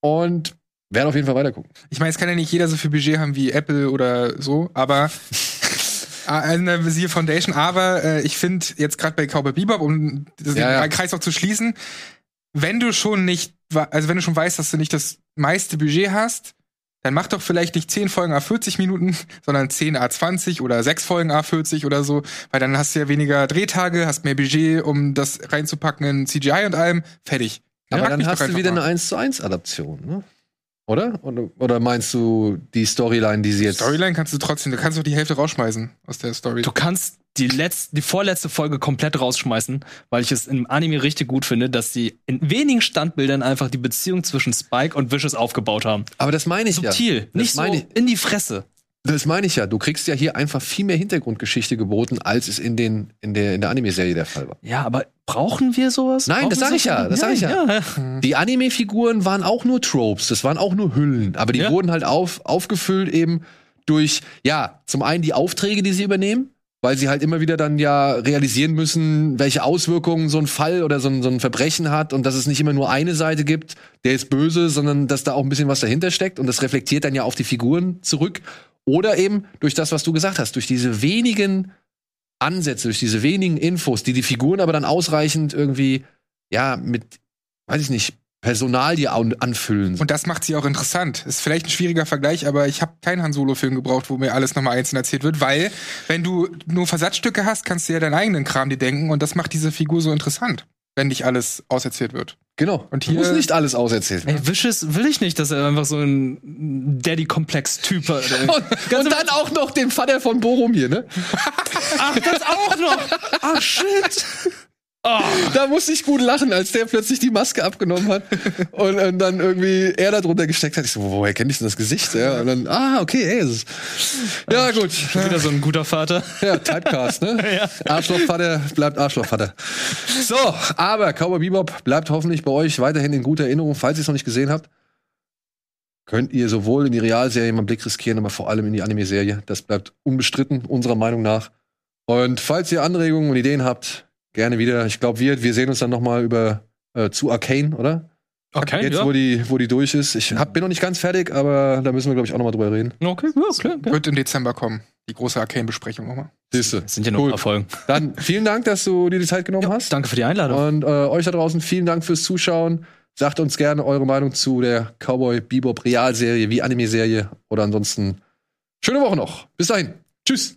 S1: und werde auf jeden Fall weitergucken.
S2: Ich meine, es kann ja nicht jeder so viel Budget haben wie Apple oder so, aber eine Visier Foundation, aber äh, ich finde jetzt gerade bei Cowboy Bebop, um den
S1: Ja, ja.
S2: Kreis auch zu schließen, wenn du schon nicht, also wenn du schon weißt, dass du nicht das meiste Budget hast, dann mach doch vielleicht nicht 10 Folgen A40 Minuten, sondern 10 A20 oder 6 Folgen A40 oder so, weil dann hast du ja weniger Drehtage, hast mehr Budget, um das reinzupacken in CGI und allem, fertig.
S1: Aber dann
S2: doch
S1: hast du wieder
S2: mal.
S1: eine 1 zu 1 Adaption, ne? Oder? oder? Oder meinst du die Storyline, die sie jetzt.
S2: Storyline kannst du trotzdem, du kannst doch die Hälfte rausschmeißen aus der Story.
S3: Du kannst die letzte, die vorletzte Folge komplett rausschmeißen, weil ich es im Anime richtig gut finde, dass sie in wenigen Standbildern einfach die Beziehung zwischen Spike und Vicious aufgebaut haben.
S1: Aber das meine ich
S3: Subtil,
S1: ja. Das
S3: nicht so
S1: ich,
S3: in die Fresse.
S1: das meine ich ja. Du kriegst ja hier einfach viel mehr Hintergrundgeschichte geboten, als es in, den, in der, in der Anime-Serie der Fall war.
S3: Ja, aber brauchen wir sowas?
S1: Nein,
S3: Brauchen
S1: das
S3: wir
S1: sag ich ja, das sag ich ja.
S3: ja.
S1: Die Anime-Figuren waren auch nur Tropes, das waren auch nur Hüllen, aber die
S3: Ja.
S1: wurden halt auf, aufgefüllt eben durch, ja, zum einen die Aufträge, die sie übernehmen, weil sie halt immer wieder dann ja realisieren müssen, welche Auswirkungen so ein Fall oder so ein, so ein Verbrechen hat und dass es nicht immer nur eine Seite gibt, der ist böse, sondern dass da auch ein bisschen was dahinter steckt und das reflektiert dann ja auf die Figuren zurück. Oder eben durch das, was du gesagt hast, durch diese wenigen Ansätze, durch diese wenigen Infos, die die Figuren aber dann ausreichend irgendwie, ja, mit, weiß ich nicht, Personalie an anfüllen.
S2: Und das macht sie auch interessant. Ist vielleicht ein schwieriger Vergleich, aber ich habe keinen Han Solo-Film gebraucht, wo mir alles nochmal einzeln erzählt wird, weil wenn du nur Versatzstücke hast, kannst du ja deinen eigenen Kram dir denken und das macht diese Figur so interessant, wenn nicht alles auserzählt wird.
S1: genau.
S2: Und hier-
S1: muss nicht alles auserzählt werden.
S3: Ey, Wishes will ich nicht, dass er einfach so ein Daddy-Komplex-Typ hat.
S1: Und, und dann auch noch den Vater von Boromir, ne?
S3: Ach, das auch noch! Ah, shit!
S1: Da musste ich gut lachen, als der plötzlich die Maske abgenommen hat und, und dann irgendwie er da drunter gesteckt hat. Ich so, woher kenne ich denn das Gesicht? Ja, und dann, ah, okay, ey, ist, ja gut.
S3: Wieder so ein guter Vater.
S1: Ja, Typecast, ne? Arschlochvater bleibt Arschlochvater. So, aber Cowboy Bebop bleibt hoffentlich bei euch weiterhin in guter Erinnerung, falls ihr es noch nicht gesehen habt. Könnt ihr sowohl in die Realserie mal einen Blick riskieren, aber vor allem in die Anime-Serie. Das bleibt unbestritten, unserer Meinung nach. Und falls ihr Anregungen und Ideen habt, gerne wieder. Ich glaube, wir, wir sehen uns dann noch mal über äh, zu Arcane, oder?
S3: Okay,
S1: Jetzt,
S3: ja.
S1: wo, die, wo die durch ist. Ich hab, bin noch nicht ganz fertig, aber da müssen wir, glaube ich, auch noch mal drüber reden.
S3: Okay, ja, klar. klar.
S2: Wird im Dezember kommen. Die große Arcane-Besprechung nochmal.
S1: Siehste.
S3: Das sind ja nur
S1: Cool.
S3: ein paar Folgen.
S1: Dann vielen Dank, dass du dir die Zeit genommen hast.
S3: Danke für die Einladung.
S1: Und äh, euch da draußen vielen Dank fürs Zuschauen. Sagt uns gerne eure Meinung zu der Cowboy Bebop Realserie wie Anime-Serie oder ansonsten schöne Woche noch. Bis dahin. Tschüss.